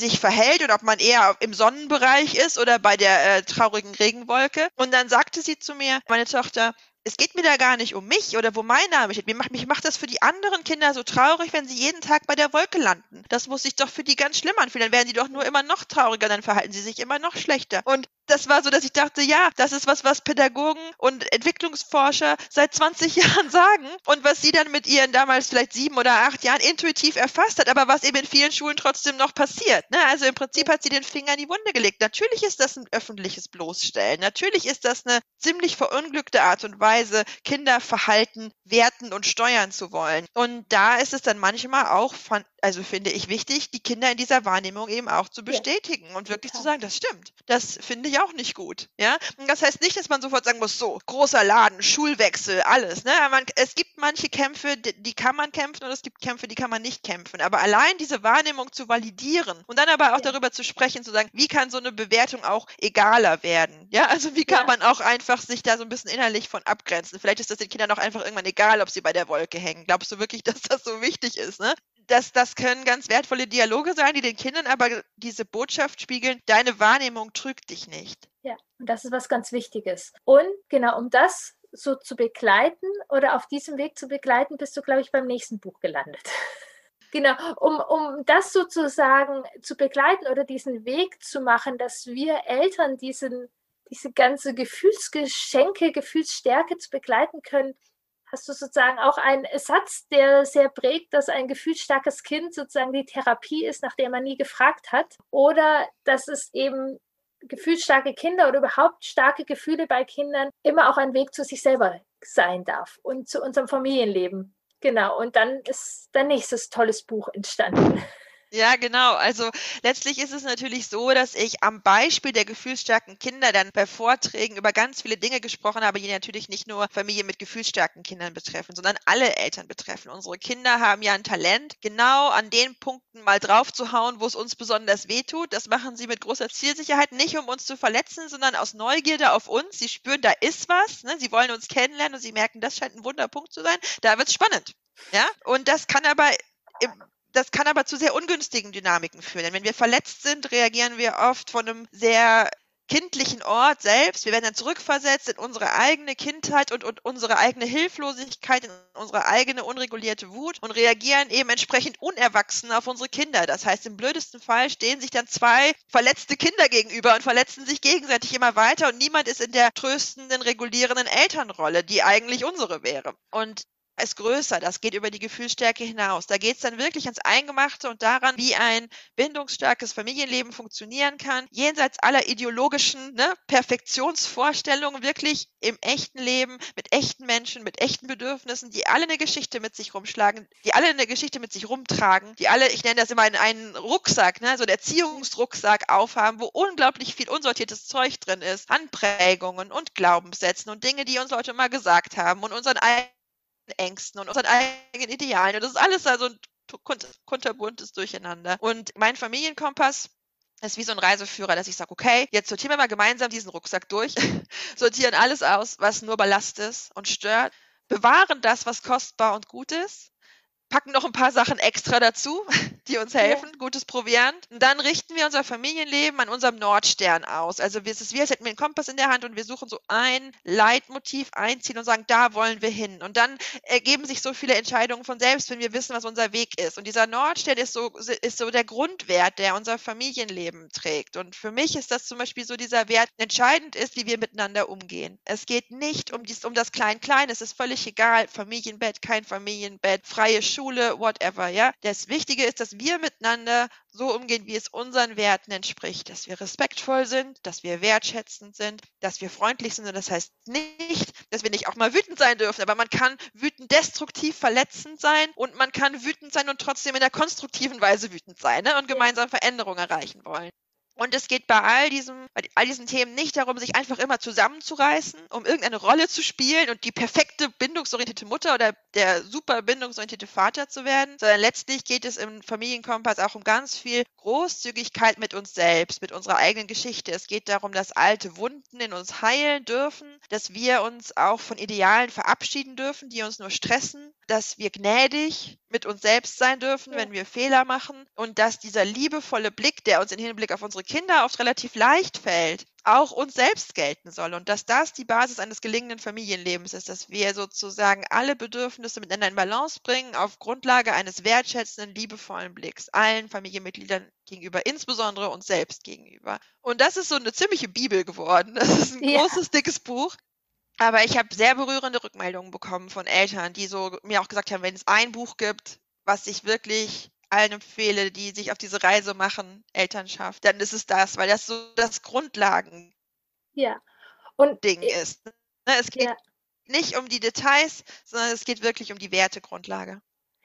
sich verhält oder ob man eher im Sonnenbereich ist oder bei der äh, traurigen Regenwolke. Und dann sagte sie zu mir, meine Tochter, es geht mir da gar nicht um mich oder wo mein Name steht. Mich macht, mich macht das für die anderen Kinder so traurig, wenn sie jeden Tag bei der Wolke landen. Das muss sich doch für die ganz schlimm anfühlen. Dann werden die doch nur immer noch trauriger, dann verhalten sie sich immer noch schlechter. Und das war so, dass ich dachte, ja, das ist was, was Pädagogen und Entwicklungsforscher seit 20 Jahren sagen und was sie dann mit ihren damals vielleicht sieben oder acht Jahren intuitiv erfasst hat, aber was eben in vielen Schulen trotzdem noch passiert. Ne? Also im Prinzip hat sie den Finger in die Wunde gelegt. Natürlich ist das ein öffentliches Bloßstellen. Natürlich ist das eine ziemlich verunglückte Art und Weise, Kinderverhalten werten und steuern zu wollen. Und da ist es dann manchmal auch von, also finde ich wichtig, die Kinder in dieser Wahrnehmung eben auch zu bestätigen ja, und wirklich total. zu sagen, das stimmt. Das finde ich auch nicht gut. Ja, und das heißt nicht, dass man sofort sagen muss, so großer Laden, Schulwechsel, alles. Ne, man, es gibt manche Kämpfe, die, die kann man kämpfen und es gibt Kämpfe, die kann man nicht kämpfen. Aber allein diese Wahrnehmung zu validieren und dann aber auch ja. darüber zu sprechen, zu sagen, wie kann so eine Bewertung auch egaler werden? Ja, also wie kann ja. man auch einfach sich da so ein bisschen innerlich von abgrenzen? Vielleicht ist das den Kindern auch einfach irgendwann egal, ob sie bei der Wolke hängen. Glaubst du wirklich, dass das so wichtig ist? Ne? Das, das können ganz wertvolle Dialoge sein, die den Kindern aber diese Botschaft spiegeln, deine Wahrnehmung trügt dich nicht. Ja, und das ist was ganz Wichtiges. Und genau, um das so zu begleiten oder auf diesem Weg zu begleiten, bist du, glaube ich, beim nächsten Buch gelandet. genau, um, um das sozusagen zu begleiten oder diesen Weg zu machen, dass wir Eltern diesen, diese ganze Gefühlsgeschenke, Gefühlsstärke zu begleiten können, hast du sozusagen auch einen Satz, der sehr prägt, dass ein gefühlsstarkes Kind sozusagen die Therapie ist, nach der man nie gefragt hat. Oder dass es eben gefühlsstarke Kinder oder überhaupt starke Gefühle bei Kindern immer auch ein Weg zu sich selber sein darf und zu unserem Familienleben. Genau, und dann ist dein nächstes tolles Buch entstanden. Ja, genau. Also letztlich ist es natürlich so, dass ich am Beispiel der gefühlsstarken Kinder dann bei Vorträgen über ganz viele Dinge gesprochen habe, die natürlich nicht nur Familien mit gefühlsstarken Kindern betreffen, sondern alle Eltern betreffen. Unsere Kinder haben ja ein Talent, genau an den Punkten mal drauf zu hauen, wo es uns besonders wehtut. Das machen sie mit großer Zielsicherheit, nicht um uns zu verletzen, sondern aus Neugierde auf uns. Sie spüren, da ist was. Ne? Sie wollen uns kennenlernen und sie merken, das scheint ein Wunderpunkt zu sein. Da wird es spannend. Ja, und das kann aber im das kann aber zu sehr ungünstigen Dynamiken führen. Denn wenn wir verletzt sind, reagieren wir oft von einem sehr kindlichen Ort selbst. Wir werden dann zurückversetzt in unsere eigene Kindheit und, und unsere eigene Hilflosigkeit, in unsere eigene unregulierte Wut und reagieren eben entsprechend unerwachsen auf unsere Kinder. Das heißt, im blödesten Fall stehen sich dann zwei verletzte Kinder gegenüber und verletzen sich gegenseitig immer weiter und niemand ist in der tröstenden, regulierenden Elternrolle, die eigentlich unsere wäre. Und ist größer, das geht über die Gefühlsstärke hinaus. Da geht es dann wirklich ans Eingemachte und daran, wie ein bindungsstarkes Familienleben funktionieren kann, jenseits aller ideologischen ne, Perfektionsvorstellungen, wirklich im echten Leben, mit echten Menschen, mit echten Bedürfnissen, die alle eine Geschichte mit sich rumschlagen, die alle eine Geschichte mit sich rumtragen, die alle, ich nenne das immer einen, einen Rucksack, ne, so einen Erziehungsrucksack aufhaben, wo unglaublich viel unsortiertes Zeug drin ist, an Prägungen und Glaubenssätzen und Dinge, die uns Leute mal gesagt haben und unseren eigenen Ängsten und unseren eigenen Idealen. Und das ist alles also ein kunterbuntes Durcheinander. Und mein Familienkompass ist wie so ein Reiseführer, dass ich sage, okay, jetzt sortieren wir mal gemeinsam diesen Rucksack durch, sortieren alles aus, was nur Ballast ist und stört, bewahren das, was kostbar und gut ist packen noch ein paar Sachen extra dazu, die uns helfen, ja. gutes Proviant. Und dann richten wir unser Familienleben an unserem Nordstern aus. Also es ist wie, als hätten wir einen Kompass in der Hand und wir suchen so ein Leitmotiv, ein Ziel und sagen, da wollen wir hin. Und dann ergeben sich so viele Entscheidungen von selbst, wenn wir wissen, was unser Weg ist. Und dieser Nordstern ist so, ist so der Grundwert, der unser Familienleben trägt. Und für mich ist das zum Beispiel so dieser Wert, entscheidend ist, wie wir miteinander umgehen. Es geht nicht um, dies, um das Klein-Klein, es ist völlig egal, Familienbett, kein Familienbett, freie Schule, Schule, whatever, ja. Das Wichtige ist, dass wir miteinander so umgehen, wie es unseren Werten entspricht, dass wir respektvoll sind, dass wir wertschätzend sind, dass wir freundlich sind. Und das heißt nicht, dass wir nicht auch mal wütend sein dürfen, aber man kann wütend destruktiv verletzend sein und man kann wütend sein und trotzdem in der konstruktiven Weise wütend sein ne? und gemeinsam Veränderungen erreichen wollen. Und es geht bei all, diesem, bei all diesen Themen nicht darum, sich einfach immer zusammenzureißen, um irgendeine Rolle zu spielen und die perfekte bindungsorientierte Mutter oder der super bindungsorientierte Vater zu werden, sondern letztlich geht es im Familienkompass auch um ganz viel Großzügigkeit mit uns selbst, mit unserer eigenen Geschichte. Es geht darum, dass alte Wunden in uns heilen dürfen, dass wir uns auch von Idealen verabschieden dürfen, die uns nur stressen, dass wir gnädig mit uns selbst sein dürfen, ja. wenn wir Fehler machen und dass dieser liebevolle Blick, der uns in Hinblick auf unsere Kinder oft relativ leicht fällt, auch uns selbst gelten soll und dass das die Basis eines gelingenden Familienlebens ist, dass wir sozusagen alle Bedürfnisse miteinander in Balance bringen auf Grundlage eines wertschätzenden, liebevollen Blicks allen Familienmitgliedern gegenüber, insbesondere uns selbst gegenüber. Und das ist so eine ziemliche Bibel geworden. Das ist ein ja. großes, dickes Buch. Aber ich habe sehr berührende Rückmeldungen bekommen von Eltern, die so mir auch gesagt haben, wenn es ein Buch gibt, was ich wirklich allen empfehle, die sich auf diese Reise machen, Elternschaft, dann ist es das, weil das so das Grundlagen ja. und Ding ist. Ne? Es geht ja. nicht um die Details, sondern es geht wirklich um die Wertegrundlage.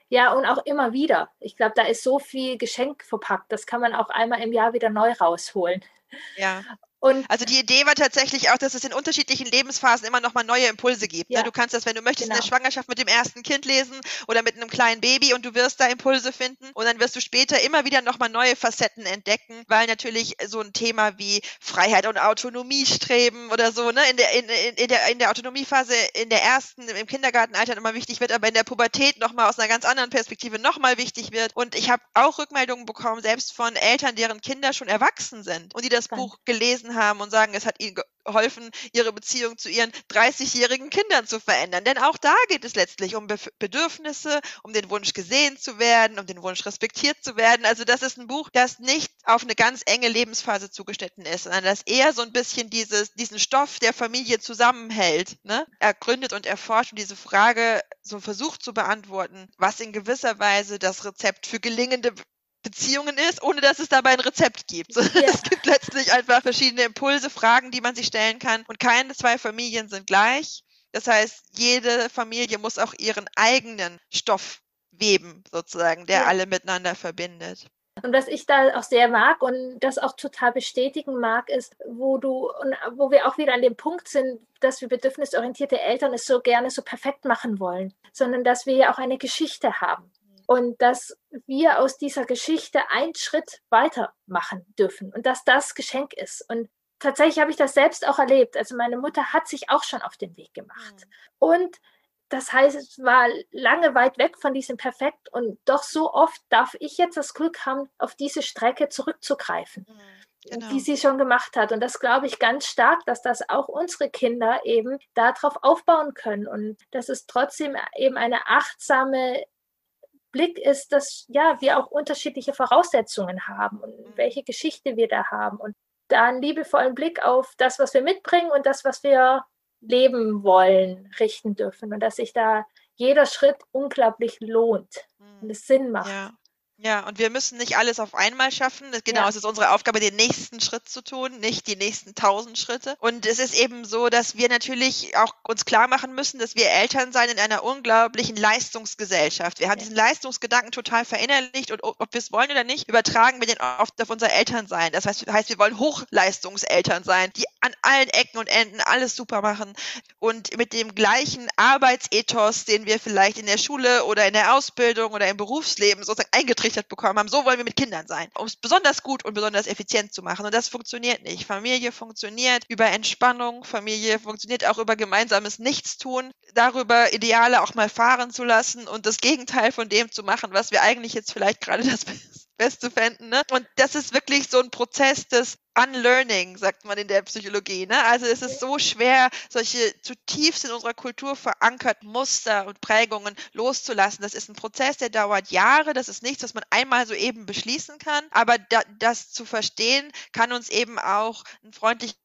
Ja, und auch immer wieder. Ich glaube, da ist so viel Geschenk verpackt. Das kann man auch einmal im Jahr wieder neu rausholen. Ja. Und also die Idee war tatsächlich auch, dass es in unterschiedlichen Lebensphasen immer nochmal neue Impulse gibt. Ne? Ja. Du kannst das, wenn du möchtest, genau. in der genau. Schwangerschaft mit dem ersten Kind lesen oder mit einem kleinen Baby und du wirst da Impulse finden und dann wirst du später immer wieder nochmal neue Facetten entdecken, weil natürlich so ein Thema wie Freiheit und Autonomie streben oder so, ne, in der, in, in, der, in der Autonomiephase in der ersten, im Kindergartenalter immer wichtig wird, aber in der Pubertät nochmal aus einer ganz anderen Perspektive nochmal wichtig wird. Und ich habe auch Rückmeldungen bekommen, selbst von Eltern, deren Kinder schon erwachsen sind und die das Buch gelesen haben und sagen, es hat ihnen geholfen, ihre Beziehung zu ihren 30-jährigen Kindern zu verändern. Denn auch da geht es letztlich um Be Bedürfnisse, um den Wunsch gesehen zu werden, um den Wunsch respektiert zu werden. Also das ist ein Buch, das nicht auf eine ganz enge Lebensphase zugeschnitten ist, sondern das eher so ein bisschen dieses, diesen Stoff der Familie zusammenhält, ne? ergründet und erforscht und diese Frage so versucht zu beantworten, was in gewisser Weise das Rezept für gelingende Beziehungen ist, ohne dass es dabei ein Rezept gibt. Ja. Es gibt letztlich einfach verschiedene Impulse, Fragen, die man sich stellen kann. Und keine zwei Familien sind gleich. Das heißt, jede Familie muss auch ihren eigenen Stoff weben, sozusagen, der ja. alle miteinander verbindet. Und was ich da auch sehr mag und das auch total bestätigen mag, ist, wo du und wo wir auch wieder an dem Punkt sind, dass wir bedürfnisorientierte Eltern es so gerne so perfekt machen wollen, sondern dass wir ja auch eine Geschichte haben und dass wir aus dieser Geschichte einen Schritt weiter machen dürfen und dass das Geschenk ist. Und tatsächlich habe ich das selbst auch erlebt. Also meine Mutter hat sich auch schon auf den Weg gemacht. Mhm. Und das heißt, es war lange weit weg von diesem Perfekt und doch so oft darf ich jetzt das Glück haben, auf diese Strecke zurückzugreifen. Mhm. Genau. die sie schon gemacht hat. Und das glaube ich ganz stark, dass das auch unsere Kinder eben darauf aufbauen können und dass es trotzdem eben eine achtsame Blick ist, dass ja, wir auch unterschiedliche Voraussetzungen haben und mhm. welche Geschichte wir da haben und da einen liebevollen Blick auf das, was wir mitbringen und das, was wir leben wollen, richten dürfen und dass sich da jeder Schritt unglaublich lohnt und es Sinn macht. Ja. Ja, und wir müssen nicht alles auf einmal schaffen. Genau, ja. es ist unsere Aufgabe, den nächsten Schritt zu tun, nicht die nächsten tausend Schritte. Und es ist eben so, dass wir natürlich auch uns klar machen müssen, dass wir Eltern sein in einer unglaublichen Leistungsgesellschaft. Wir haben ja. diesen Leistungsgedanken total verinnerlicht und ob wir es wollen oder nicht, übertragen wir den oft auf unser Elternsein. Das heißt, heißt, wir wollen Hochleistungseltern sein, die an allen Ecken und Enden alles super machen und mit dem gleichen Arbeitsethos, den wir vielleicht in der Schule oder in der Ausbildung oder im Berufsleben sozusagen eingetragen eingetrichtert bekommen haben, so wollen wir mit Kindern sein, um es besonders gut und besonders effizient zu machen. Und das funktioniert nicht. Familie funktioniert über Entspannung, Familie funktioniert auch über gemeinsames Nichtstun, darüber Ideale auch mal fahren zu lassen und das Gegenteil von dem zu machen, was wir eigentlich jetzt vielleicht gerade das Beste fänden. Ne? Und das ist wirklich so ein Prozess des Unlearning, sagt man in der Psychologie. Ne? Also es ist so schwer, solche zutiefst in unserer Kultur verankerten Muster und Prägungen loszulassen. Das ist ein Prozess, der dauert Jahre. Das ist nichts, was man einmal so eben beschließen kann. Aber da, das zu verstehen, kann uns eben auch einen freundlichen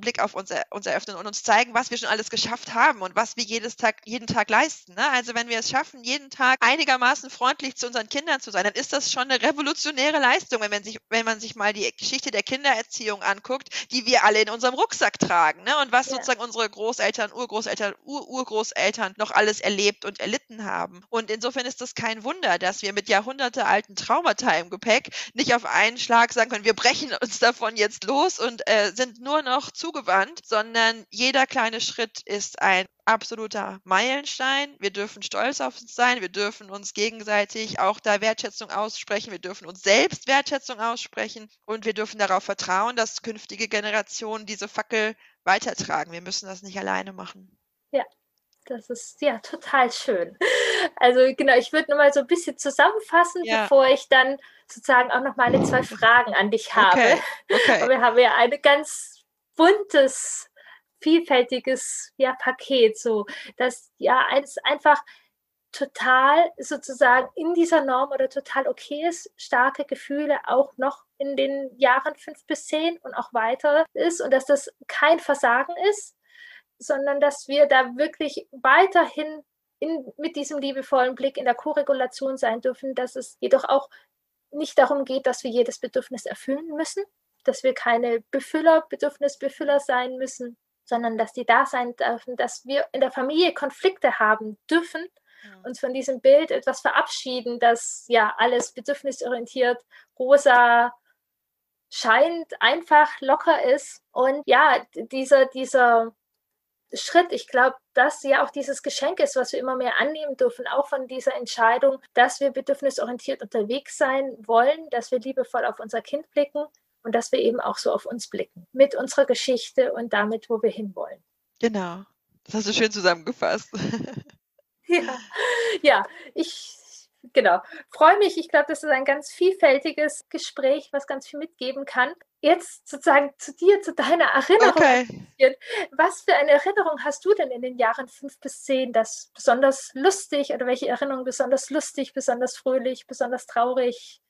Blick auf uns, uns eröffnen und uns zeigen, was wir schon alles geschafft haben und was wir jedes Tag, jeden Tag leisten. Ne? Also wenn wir es schaffen, jeden Tag einigermaßen freundlich zu unseren Kindern zu sein, dann ist das schon eine revolutionäre Leistung, wenn man sich, wenn man sich mal die Geschichte der Kinder erzählt Erziehung anguckt, die wir alle in unserem Rucksack tragen. Ne? Und was ja. sozusagen unsere Großeltern, Urgroßeltern, Ururgroßeltern noch alles erlebt und erlitten haben. Und insofern ist das kein Wunder, dass wir mit jahrhundertealten Traumata im Gepäck nicht auf einen Schlag sagen können, wir brechen uns davon jetzt los und äh, sind nur noch zugewandt, sondern jeder kleine Schritt ist ein absoluter Meilenstein. Wir dürfen stolz auf uns sein. Wir dürfen uns gegenseitig auch da Wertschätzung aussprechen. Wir dürfen uns selbst Wertschätzung aussprechen und wir dürfen darauf vertrauen, dass künftige Generationen diese Fackel weitertragen. Wir müssen das nicht alleine machen. Ja, das ist ja total schön. Also genau, ich würde nochmal so ein bisschen zusammenfassen, ja. bevor ich dann sozusagen auch noch meine zwei Fragen an dich habe. Okay. Okay. wir haben ja ein ganz buntes, vielfältiges ja, Paket, so dass ja eins einfach total sozusagen in dieser Norm oder total okay ist, starke Gefühle auch noch in den Jahren fünf bis zehn und auch weiter ist und dass das kein Versagen ist, sondern dass wir da wirklich weiterhin in, mit diesem liebevollen Blick in der Koregulation sein dürfen, dass es jedoch auch nicht darum geht, dass wir jedes Bedürfnis erfüllen müssen, dass wir keine Befüller, Bedürfnisbefüller sein müssen, sondern dass die da sein dürfen, dass wir in der Familie Konflikte haben dürfen, uns von diesem Bild etwas verabschieden, dass ja alles bedürfnisorientiert, rosa scheint, einfach locker ist. Und ja, dieser, dieser Schritt. Ich glaube, dass ja auch dieses Geschenk ist, was wir immer mehr annehmen dürfen, auch von dieser Entscheidung, dass wir bedürfnisorientiert unterwegs sein wollen, dass wir liebevoll auf unser Kind blicken und dass wir eben auch so auf uns blicken, mit unserer Geschichte und damit, wo wir hinwollen. Genau. Das hast du schön zusammengefasst. ja, ja ich genau. Freue mich. Ich glaube, das ist ein ganz vielfältiges Gespräch, was ganz viel mitgeben kann. Jetzt sozusagen zu dir, zu deiner Erinnerung. Okay. Was für eine Erinnerung hast du denn in den Jahren fünf bis zehn, das besonders lustig oder welche Erinnerung besonders lustig, besonders fröhlich, besonders traurig?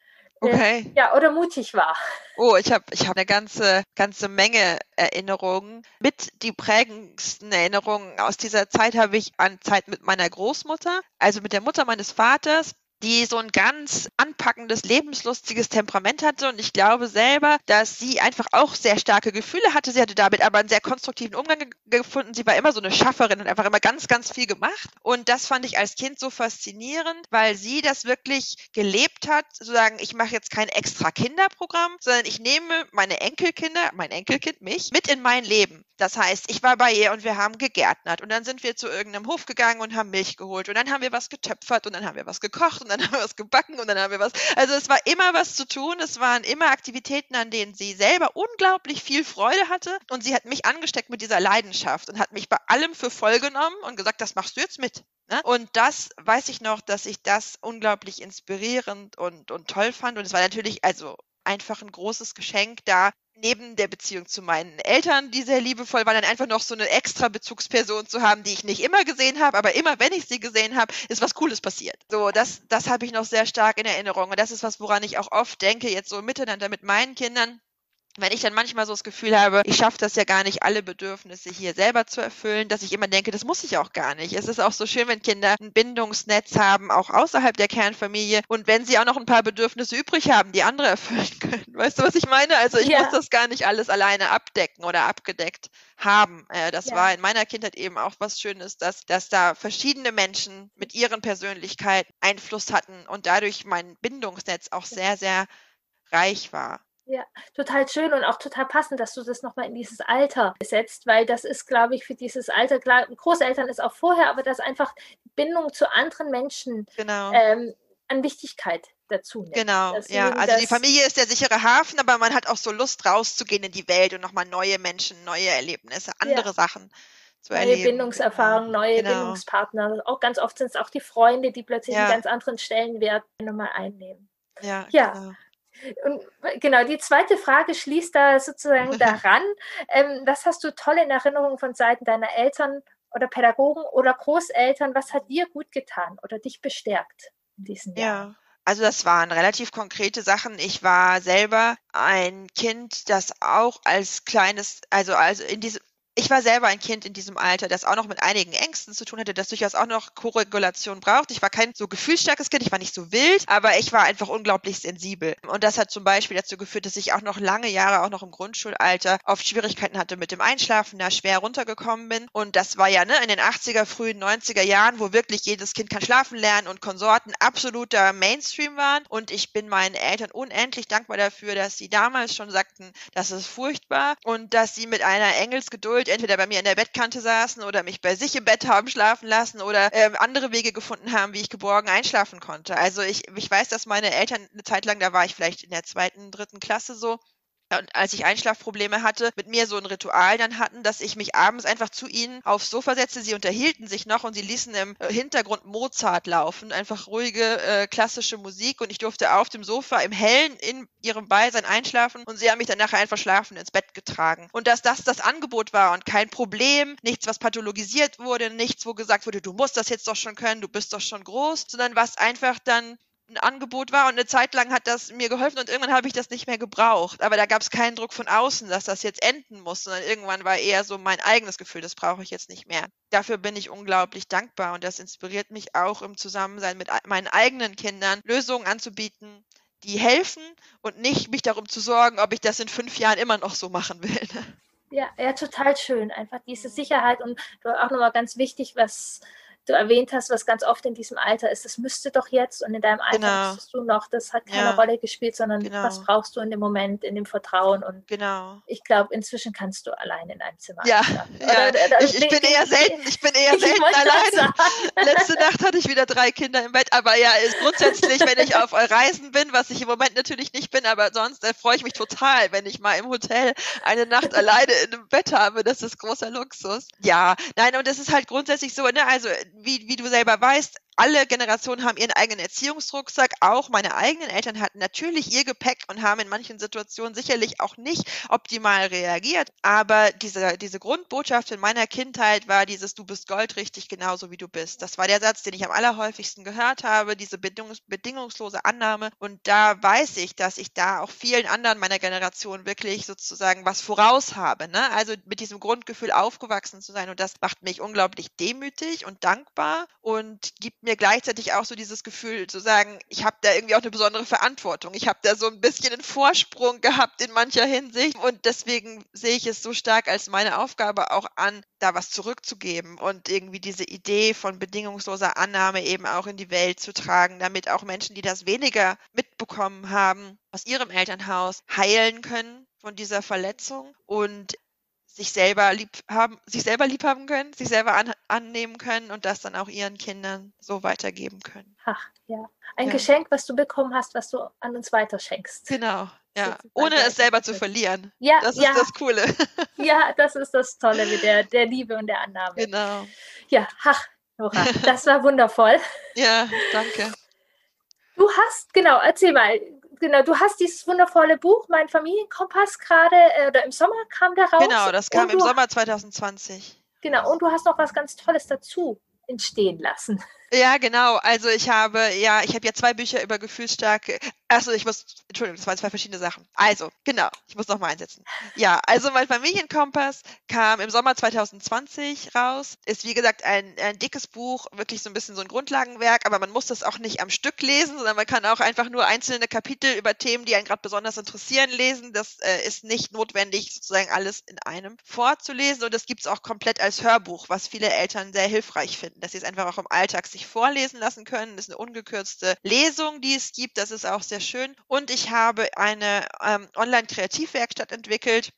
Okay. ja, oder mutig war. Oh, ich habe ich hab eine ganze, ganze Menge Erinnerungen. Mit die prägendsten Erinnerungen aus dieser Zeit habe ich an Zeit mit meiner Großmutter, also mit der Mutter meines Vaters die so ein ganz anpackendes, lebenslustiges Temperament hatte. Und ich glaube selber, dass sie einfach auch sehr starke Gefühle hatte. Sie hatte damit aber einen sehr konstruktiven Umgang gefunden. Sie war immer so eine Schafferin und einfach immer ganz, ganz viel gemacht. Und das fand ich als Kind so faszinierend, weil sie das wirklich gelebt hat, zu sagen, ich mache jetzt kein extra Kinderprogramm, sondern ich nehme meine Enkelkinder, mein Enkelkind, mich, mit in mein Leben. Das heißt, ich war bei ihr und wir haben gegärtnert und dann sind wir zu irgendeinem Hof gegangen und haben Milch geholt und dann haben wir was getöpfert und dann haben wir was gekocht und dann haben wir was gebacken und dann haben wir was. Also es war immer was zu tun. Es waren immer Aktivitäten, an denen sie selber unglaublich viel Freude hatte und sie hat mich angesteckt mit dieser Leidenschaft und hat mich bei allem für voll genommen und gesagt, das machst du jetzt mit. Ne? Und das weiß ich noch, dass ich das unglaublich inspirierend und, und toll fand. Und es war natürlich, also einfach ein großes Geschenk, da neben der Beziehung zu meinen Eltern, die sehr liebevoll waren, dann einfach noch so eine extra Bezugsperson zu haben, die ich nicht immer gesehen habe, aber immer, wenn ich sie gesehen habe, ist was Cooles passiert. So, das, das habe ich noch sehr stark in Erinnerung. Und das ist was, woran ich auch oft denke, jetzt so miteinander mit meinen Kindern wenn ich dann manchmal so das Gefühl habe, ich schaffe das ja gar nicht, alle Bedürfnisse hier selber zu erfüllen, dass ich immer denke, das muss ich auch gar nicht. Es ist auch so schön, wenn Kinder ein Bindungsnetz haben, auch außerhalb der Kernfamilie und wenn sie auch noch ein paar Bedürfnisse übrig haben, die andere erfüllen können. Weißt du, was ich meine? Also ich ja. muss das gar nicht alles alleine abdecken oder abgedeckt haben. Äh, das ja. war in meiner Kindheit eben auch was Schönes, dass, dass da verschiedene Menschen mit ihren Persönlichkeiten Einfluss hatten und dadurch mein Bindungsnetz auch sehr, sehr reich war. Ja, total schön und auch total passend, dass du das nochmal in dieses Alter setzt, weil das ist, glaube ich, für dieses Alter, klar, Großeltern ist auch vorher, aber dass einfach Bindung zu anderen Menschen genau. ähm, an Wichtigkeit dazu nimmt. Genau, ja. Also die Familie ist der sichere Hafen, aber man hat auch so Lust rauszugehen in die Welt und nochmal neue Menschen, neue Erlebnisse, andere ja. Sachen zu neue erleben. Bindungserfahrungen, neue genau. Bindungspartner. Auch ganz oft sind es auch die Freunde, die plötzlich ja. einen ganz anderen Stellenwert nochmal einnehmen. Ja, ja. Genau. Und genau, die zweite Frage schließt da sozusagen daran. Ähm, was hast du toll in Erinnerung von Seiten deiner Eltern oder Pädagogen oder Großeltern? Was hat dir gut getan oder dich bestärkt in diesen Jahren? Ja. Also das waren relativ konkrete Sachen. Ich war selber ein Kind, das auch als kleines, also also in diesem ich war selber ein Kind in diesem Alter, das auch noch mit einigen Ängsten zu tun hatte, das durchaus auch noch Korregulation braucht. Ich war kein so gefühlsstarkes Kind, ich war nicht so wild, aber ich war einfach unglaublich sensibel. Und das hat zum Beispiel dazu geführt, dass ich auch noch lange Jahre, auch noch im Grundschulalter, oft Schwierigkeiten hatte mit dem Einschlafen, da schwer runtergekommen bin. Und das war ja ne, in den 80er, frühen 90er Jahren, wo wirklich jedes Kind kann schlafen lernen und Konsorten absoluter Mainstream waren. Und ich bin meinen Eltern unendlich dankbar dafür, dass sie damals schon sagten, das ist furchtbar und dass sie mit einer Engelsgeduld gefühlt entweder bei mir in der Bettkante saßen oder mich bei sich im Bett haben schlafen lassen oder äh, andere Wege gefunden haben, wie ich geborgen einschlafen konnte. Also ich, ich weiß, dass meine Eltern eine Zeit lang, da war ich vielleicht in der zweiten, dritten Klasse so, als ich Einschlafprobleme hatte, mit mir so ein Ritual dann hatten, dass ich mich abends einfach zu ihnen aufs Sofa setzte. Sie unterhielten sich noch und sie ließen im äh, Hintergrund Mozart laufen, einfach ruhige äh, klassische Musik und ich durfte auf dem Sofa im Hellen in ihrem Beisein einschlafen und sie haben mich dann nachher einfach schlafen ins Bett getragen. Und dass das das Angebot war und kein Problem, nichts, was pathologisiert wurde, nichts, wo gesagt wurde, du musst das jetzt doch schon können, du bist doch schon groß, sondern was einfach dann ein Angebot war und eine Zeit lang hat das mir geholfen und irgendwann habe ich das nicht mehr gebraucht. Aber da gab es keinen Druck von außen, dass das jetzt enden muss, sondern irgendwann war eher so mein eigenes Gefühl, das brauche ich jetzt nicht mehr. Dafür bin ich unglaublich dankbar und das inspiriert mich auch im Zusammensein mit meinen eigenen Kindern, Lösungen anzubieten, die helfen und nicht mich darum zu sorgen, ob ich das in fünf Jahren immer noch so machen will. Ja, ja, total schön. Einfach diese Sicherheit und auch nochmal ganz wichtig, was du erwähnt hast, was ganz oft in diesem Alter ist, das müsste doch jetzt und in deinem Alter genau. müsstest du noch, das hat keine ja. Rolle gespielt, sondern genau. was brauchst du in dem Moment, in dem Vertrauen und genau. ich glaube, inzwischen kannst du allein in einem Zimmer ja, ja. Oder, ich, ich bin eher selten, ich bin eher selten allein. Letzte Nacht hatte ich wieder drei Kinder im Bett, aber ja, ist grundsätzlich, wenn ich auf Reisen bin, was ich im Moment natürlich nicht bin, aber sonst äh, freue ich mich total, wenn ich mal im Hotel eine Nacht alleine in einem Bett habe, das ist großer Luxus. Ja, nein, und es ist halt grundsätzlich so, ne, also wie, wie du selber weißt, alle Generationen haben ihren eigenen Erziehungsrucksack. Auch meine eigenen Eltern hatten natürlich ihr Gepäck und haben in manchen Situationen sicherlich auch nicht optimal reagiert. Aber diese, diese Grundbotschaft in meiner Kindheit war dieses Du bist goldrichtig genauso wie du bist. Das war der Satz, den ich am allerhäufigsten gehört habe, diese bedingungs bedingungslose Annahme. Und da weiß ich, dass ich da auch vielen anderen meiner Generation wirklich sozusagen was voraus habe. Ne? Also mit diesem Grundgefühl aufgewachsen zu sein. Und das macht mich unglaublich demütig und dankbar und gibt mir gleichzeitig auch so dieses Gefühl zu sagen, ich habe da irgendwie auch eine besondere Verantwortung. Ich habe da so ein bisschen einen Vorsprung gehabt in mancher Hinsicht und deswegen sehe ich es so stark als meine Aufgabe auch an, da was zurückzugeben und irgendwie diese Idee von bedingungsloser Annahme eben auch in die Welt zu tragen, damit auch Menschen, die das weniger mitbekommen haben, aus ihrem Elternhaus heilen können von dieser Verletzung und sich selber lieb haben, sich selber lieb haben können, sich selber an, annehmen können und das dann auch ihren Kindern so weitergeben können. Ach, ja. Ein ja. Geschenk, was du bekommen hast, was du an uns weiterschenkst. Genau, ja. Ohne es selber zu verlieren. Ja, das ja. ist das Coole. Ja, das ist das Tolle mit der, der Liebe und der Annahme. Genau. Ja, ach, Nora, das war wundervoll. Ja, danke. Du hast, genau, erzähl mal, genau, du hast dieses wundervolle Buch, Mein Familienkompass, gerade, äh, oder im Sommer kam der raus. Genau, das kam im Sommer 2020. Genau, und du hast noch was ganz Tolles dazu entstehen lassen. Ja, genau. Also ich habe, ja, ich habe ja zwei Bücher über gefühlsstarke. Achso, ich muss, Entschuldigung, das waren zwei verschiedene Sachen. Also, genau, ich muss nochmal einsetzen. Ja, also mein Familienkompass kam im Sommer 2020 raus. Ist wie gesagt ein, ein dickes Buch, wirklich so ein bisschen so ein Grundlagenwerk, aber man muss das auch nicht am Stück lesen, sondern man kann auch einfach nur einzelne Kapitel über Themen, die einen gerade besonders interessieren, lesen. Das äh, ist nicht notwendig, sozusagen alles in einem vorzulesen. Und das gibt es auch komplett als Hörbuch, was viele Eltern sehr hilfreich finden, dass sie es einfach auch im Alltag sich vorlesen lassen können. Das ist eine ungekürzte Lesung, die es gibt. Das ist auch sehr schön. Und ich habe eine ähm, Online-Kreativwerkstatt entwickelt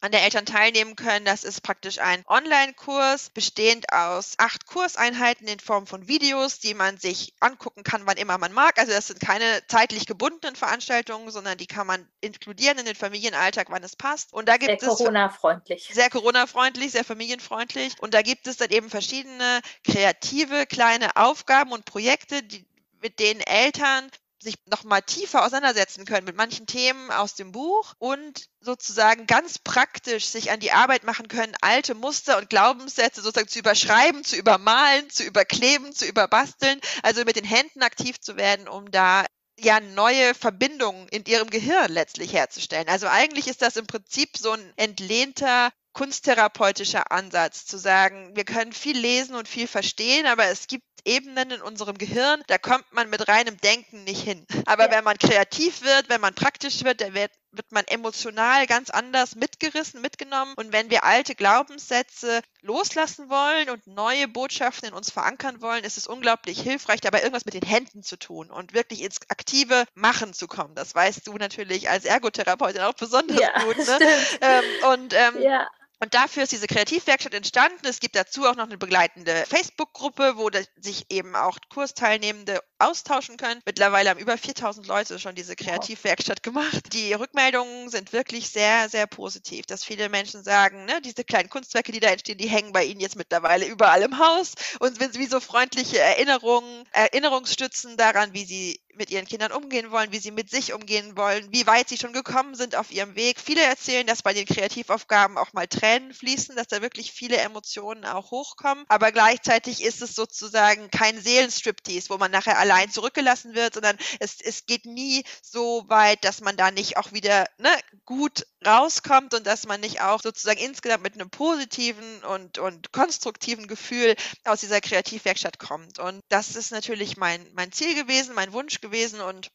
an der Eltern teilnehmen können. Das ist praktisch ein Online-Kurs, bestehend aus acht Kurseinheiten in Form von Videos, die man sich angucken kann, wann immer man mag. Also das sind keine zeitlich gebundenen Veranstaltungen, sondern die kann man inkludieren in den Familienalltag, wann es passt. Und da gibt sehr es Corona-freundlich. Sehr Corona-freundlich, sehr familienfreundlich. Und da gibt es dann eben verschiedene kreative kleine Aufgaben und Projekte, die mit denen Eltern sich nochmal tiefer auseinandersetzen können mit manchen Themen aus dem Buch und sozusagen ganz praktisch sich an die Arbeit machen können, alte Muster und Glaubenssätze sozusagen zu überschreiben, zu übermalen, zu überkleben, zu überbasteln, also mit den Händen aktiv zu werden, um da ja neue Verbindungen in ihrem Gehirn letztlich herzustellen. Also eigentlich ist das im Prinzip so ein entlehnter kunsttherapeutischer Ansatz, zu sagen, wir können viel lesen und viel verstehen, aber es gibt Ebenen in unserem Gehirn, da kommt man mit reinem Denken nicht hin. Aber ja. wenn man kreativ wird, wenn man praktisch wird, dann wird, wird man emotional ganz anders mitgerissen, mitgenommen. Und wenn wir alte Glaubenssätze loslassen wollen und neue Botschaften in uns verankern wollen, ist es unglaublich hilfreich, dabei irgendwas mit den Händen zu tun und wirklich ins aktive Machen zu kommen. Das weißt du natürlich als Ergotherapeutin auch besonders ja, gut. Ne? Ähm, und ähm, ja Und dafür ist diese Kreativwerkstatt entstanden. Es gibt dazu auch noch eine begleitende Facebook-Gruppe, wo sich eben auch Kursteilnehmende austauschen können. Mittlerweile haben über 4000 Leute schon diese Kreativwerkstatt gemacht. Die Rückmeldungen sind wirklich sehr, sehr positiv, dass viele Menschen sagen, ne, diese kleinen Kunstwerke, die da entstehen, die hängen bei ihnen jetzt mittlerweile überall im Haus und sind wie so freundliche Erinnerungen, Erinnerungsstützen daran, wie sie mit ihren Kindern umgehen wollen, wie sie mit sich umgehen wollen, wie weit sie schon gekommen sind auf ihrem Weg. Viele erzählen, dass bei den Kreativaufgaben auch mal Tränen fließen, dass da wirklich viele Emotionen auch hochkommen. Aber gleichzeitig ist es sozusagen kein Seelenstriptease, wo man nachher allein zurückgelassen wird, sondern es, es geht nie so weit, dass man da nicht auch wieder ne, gut rauskommt und dass man nicht auch sozusagen insgesamt mit einem positiven und, und konstruktiven Gefühl aus dieser Kreativwerkstatt kommt. Und das ist natürlich mein, mein Ziel gewesen, mein Wunsch gewesen und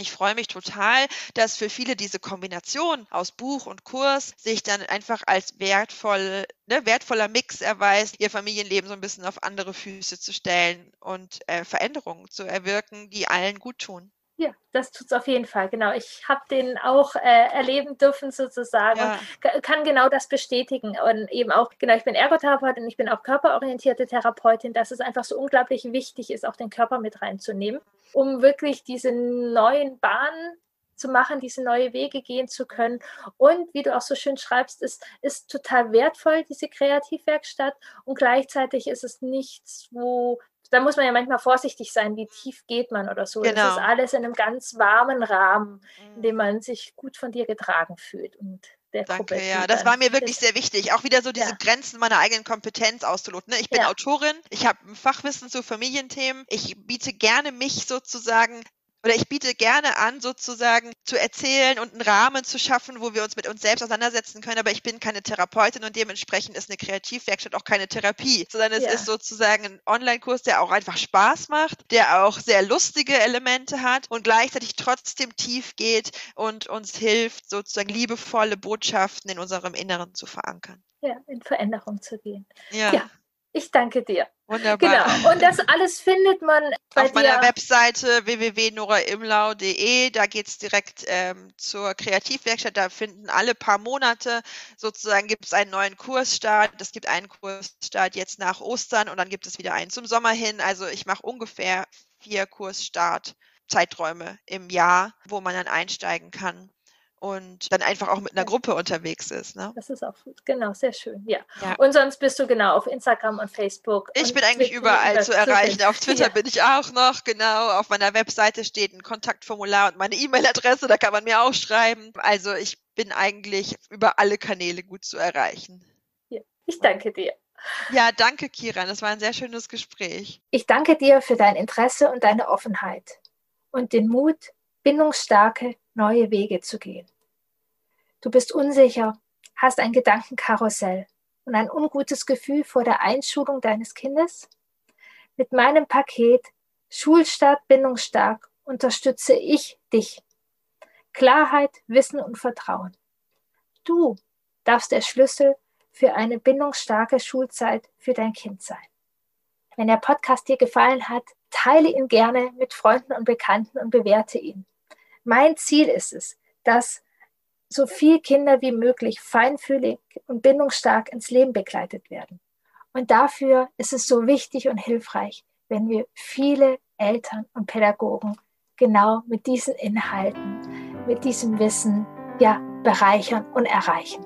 ich freue mich total, dass für viele diese Kombination aus Buch und Kurs sich dann einfach als wertvoll, ne, wertvoller Mix erweist, ihr Familienleben so ein bisschen auf andere Füße zu stellen und äh, Veränderungen zu erwirken, die allen gut tun. Ja, das tut es auf jeden Fall, genau. Ich habe den auch äh, erleben dürfen sozusagen ja. und kann genau das bestätigen. Und eben auch, genau, ich bin Ergotherapeutin, ich bin auch körperorientierte Therapeutin, dass es einfach so unglaublich wichtig ist, auch den Körper mit reinzunehmen, um wirklich diese neuen Bahnen zu machen, diese neue Wege gehen zu können. Und wie du auch so schön schreibst, ist, ist total wertvoll, diese Kreativwerkstatt. Und gleichzeitig ist es nichts, wo da muss man ja manchmal vorsichtig sein, wie tief geht man oder so. Genau. Das ist genau. alles in einem ganz warmen Rahmen, in dem mhm. man sich gut von dir getragen fühlt. Und der Danke, Gruppe ja. Das war mir wirklich sehr wichtig. Auch wieder so diese ja. Grenzen meiner eigenen Kompetenz auszuloten. Ne? Ich bin ja. Autorin, ich habe ein Fachwissen zu Familienthemen. Ich biete gerne mich sozusagen oder ich biete gerne an, sozusagen zu erzählen und einen Rahmen zu schaffen, wo wir uns mit uns selbst auseinandersetzen können. Aber ich bin keine Therapeutin und dementsprechend ist eine Kreativwerkstatt auch keine Therapie, sondern es ja. ist sozusagen ein Online-Kurs, der auch einfach Spaß macht, der auch sehr lustige Elemente hat und gleichzeitig trotzdem tief geht und uns hilft, sozusagen liebevolle Botschaften in unserem Inneren zu verankern. Ja, in Veränderung zu gehen. ja. ja. Ich danke dir. Wunderbar. Genau. Und das alles findet man auf meiner Webseite www.noraimlau.de. Da geht es direkt ähm, zur Kreativwerkstatt. Da finden alle paar Monate sozusagen gibt es einen neuen Kursstart. Es gibt einen Kursstart jetzt nach Ostern und dann gibt es wieder einen zum Sommer hin. Also ich mache ungefähr vier Kursstart. Zeiträume im Jahr, wo man dann einsteigen kann und dann einfach auch mit einer Gruppe unterwegs ist. Ne? Das ist auch. Genau, sehr schön. Ja. ja. Und sonst bist du genau auf Instagram und Facebook. Ich und bin eigentlich Twitter überall zu erreichen. Auf Twitter ja. bin ich auch noch, genau. Auf meiner Webseite steht ein Kontaktformular und meine E-Mail-Adresse, da kann man mir auch schreiben. Also ich bin eigentlich über alle Kanäle gut zu erreichen. Ja. Ich danke dir. Ja, danke, Kiran. Das war ein sehr schönes Gespräch. Ich danke dir für dein Interesse und deine Offenheit und den Mut, bindungsstarke neue Wege zu gehen. Du bist unsicher, hast ein Gedankenkarussell und ein ungutes Gefühl vor der Einschulung deines Kindes? Mit meinem Paket Schulstart bindungsstark unterstütze ich dich. Klarheit, Wissen und Vertrauen. Du darfst der Schlüssel für eine bindungsstarke Schulzeit für dein Kind sein. Wenn der Podcast dir gefallen hat, teile ihn gerne mit Freunden und Bekannten und bewerte ihn. Mein Ziel ist es, dass so viele Kinder wie möglich feinfühlig und bindungsstark ins Leben begleitet werden. Und dafür ist es so wichtig und hilfreich, wenn wir viele Eltern und Pädagogen genau mit diesen Inhalten, mit diesem Wissen ja bereichern und erreichen.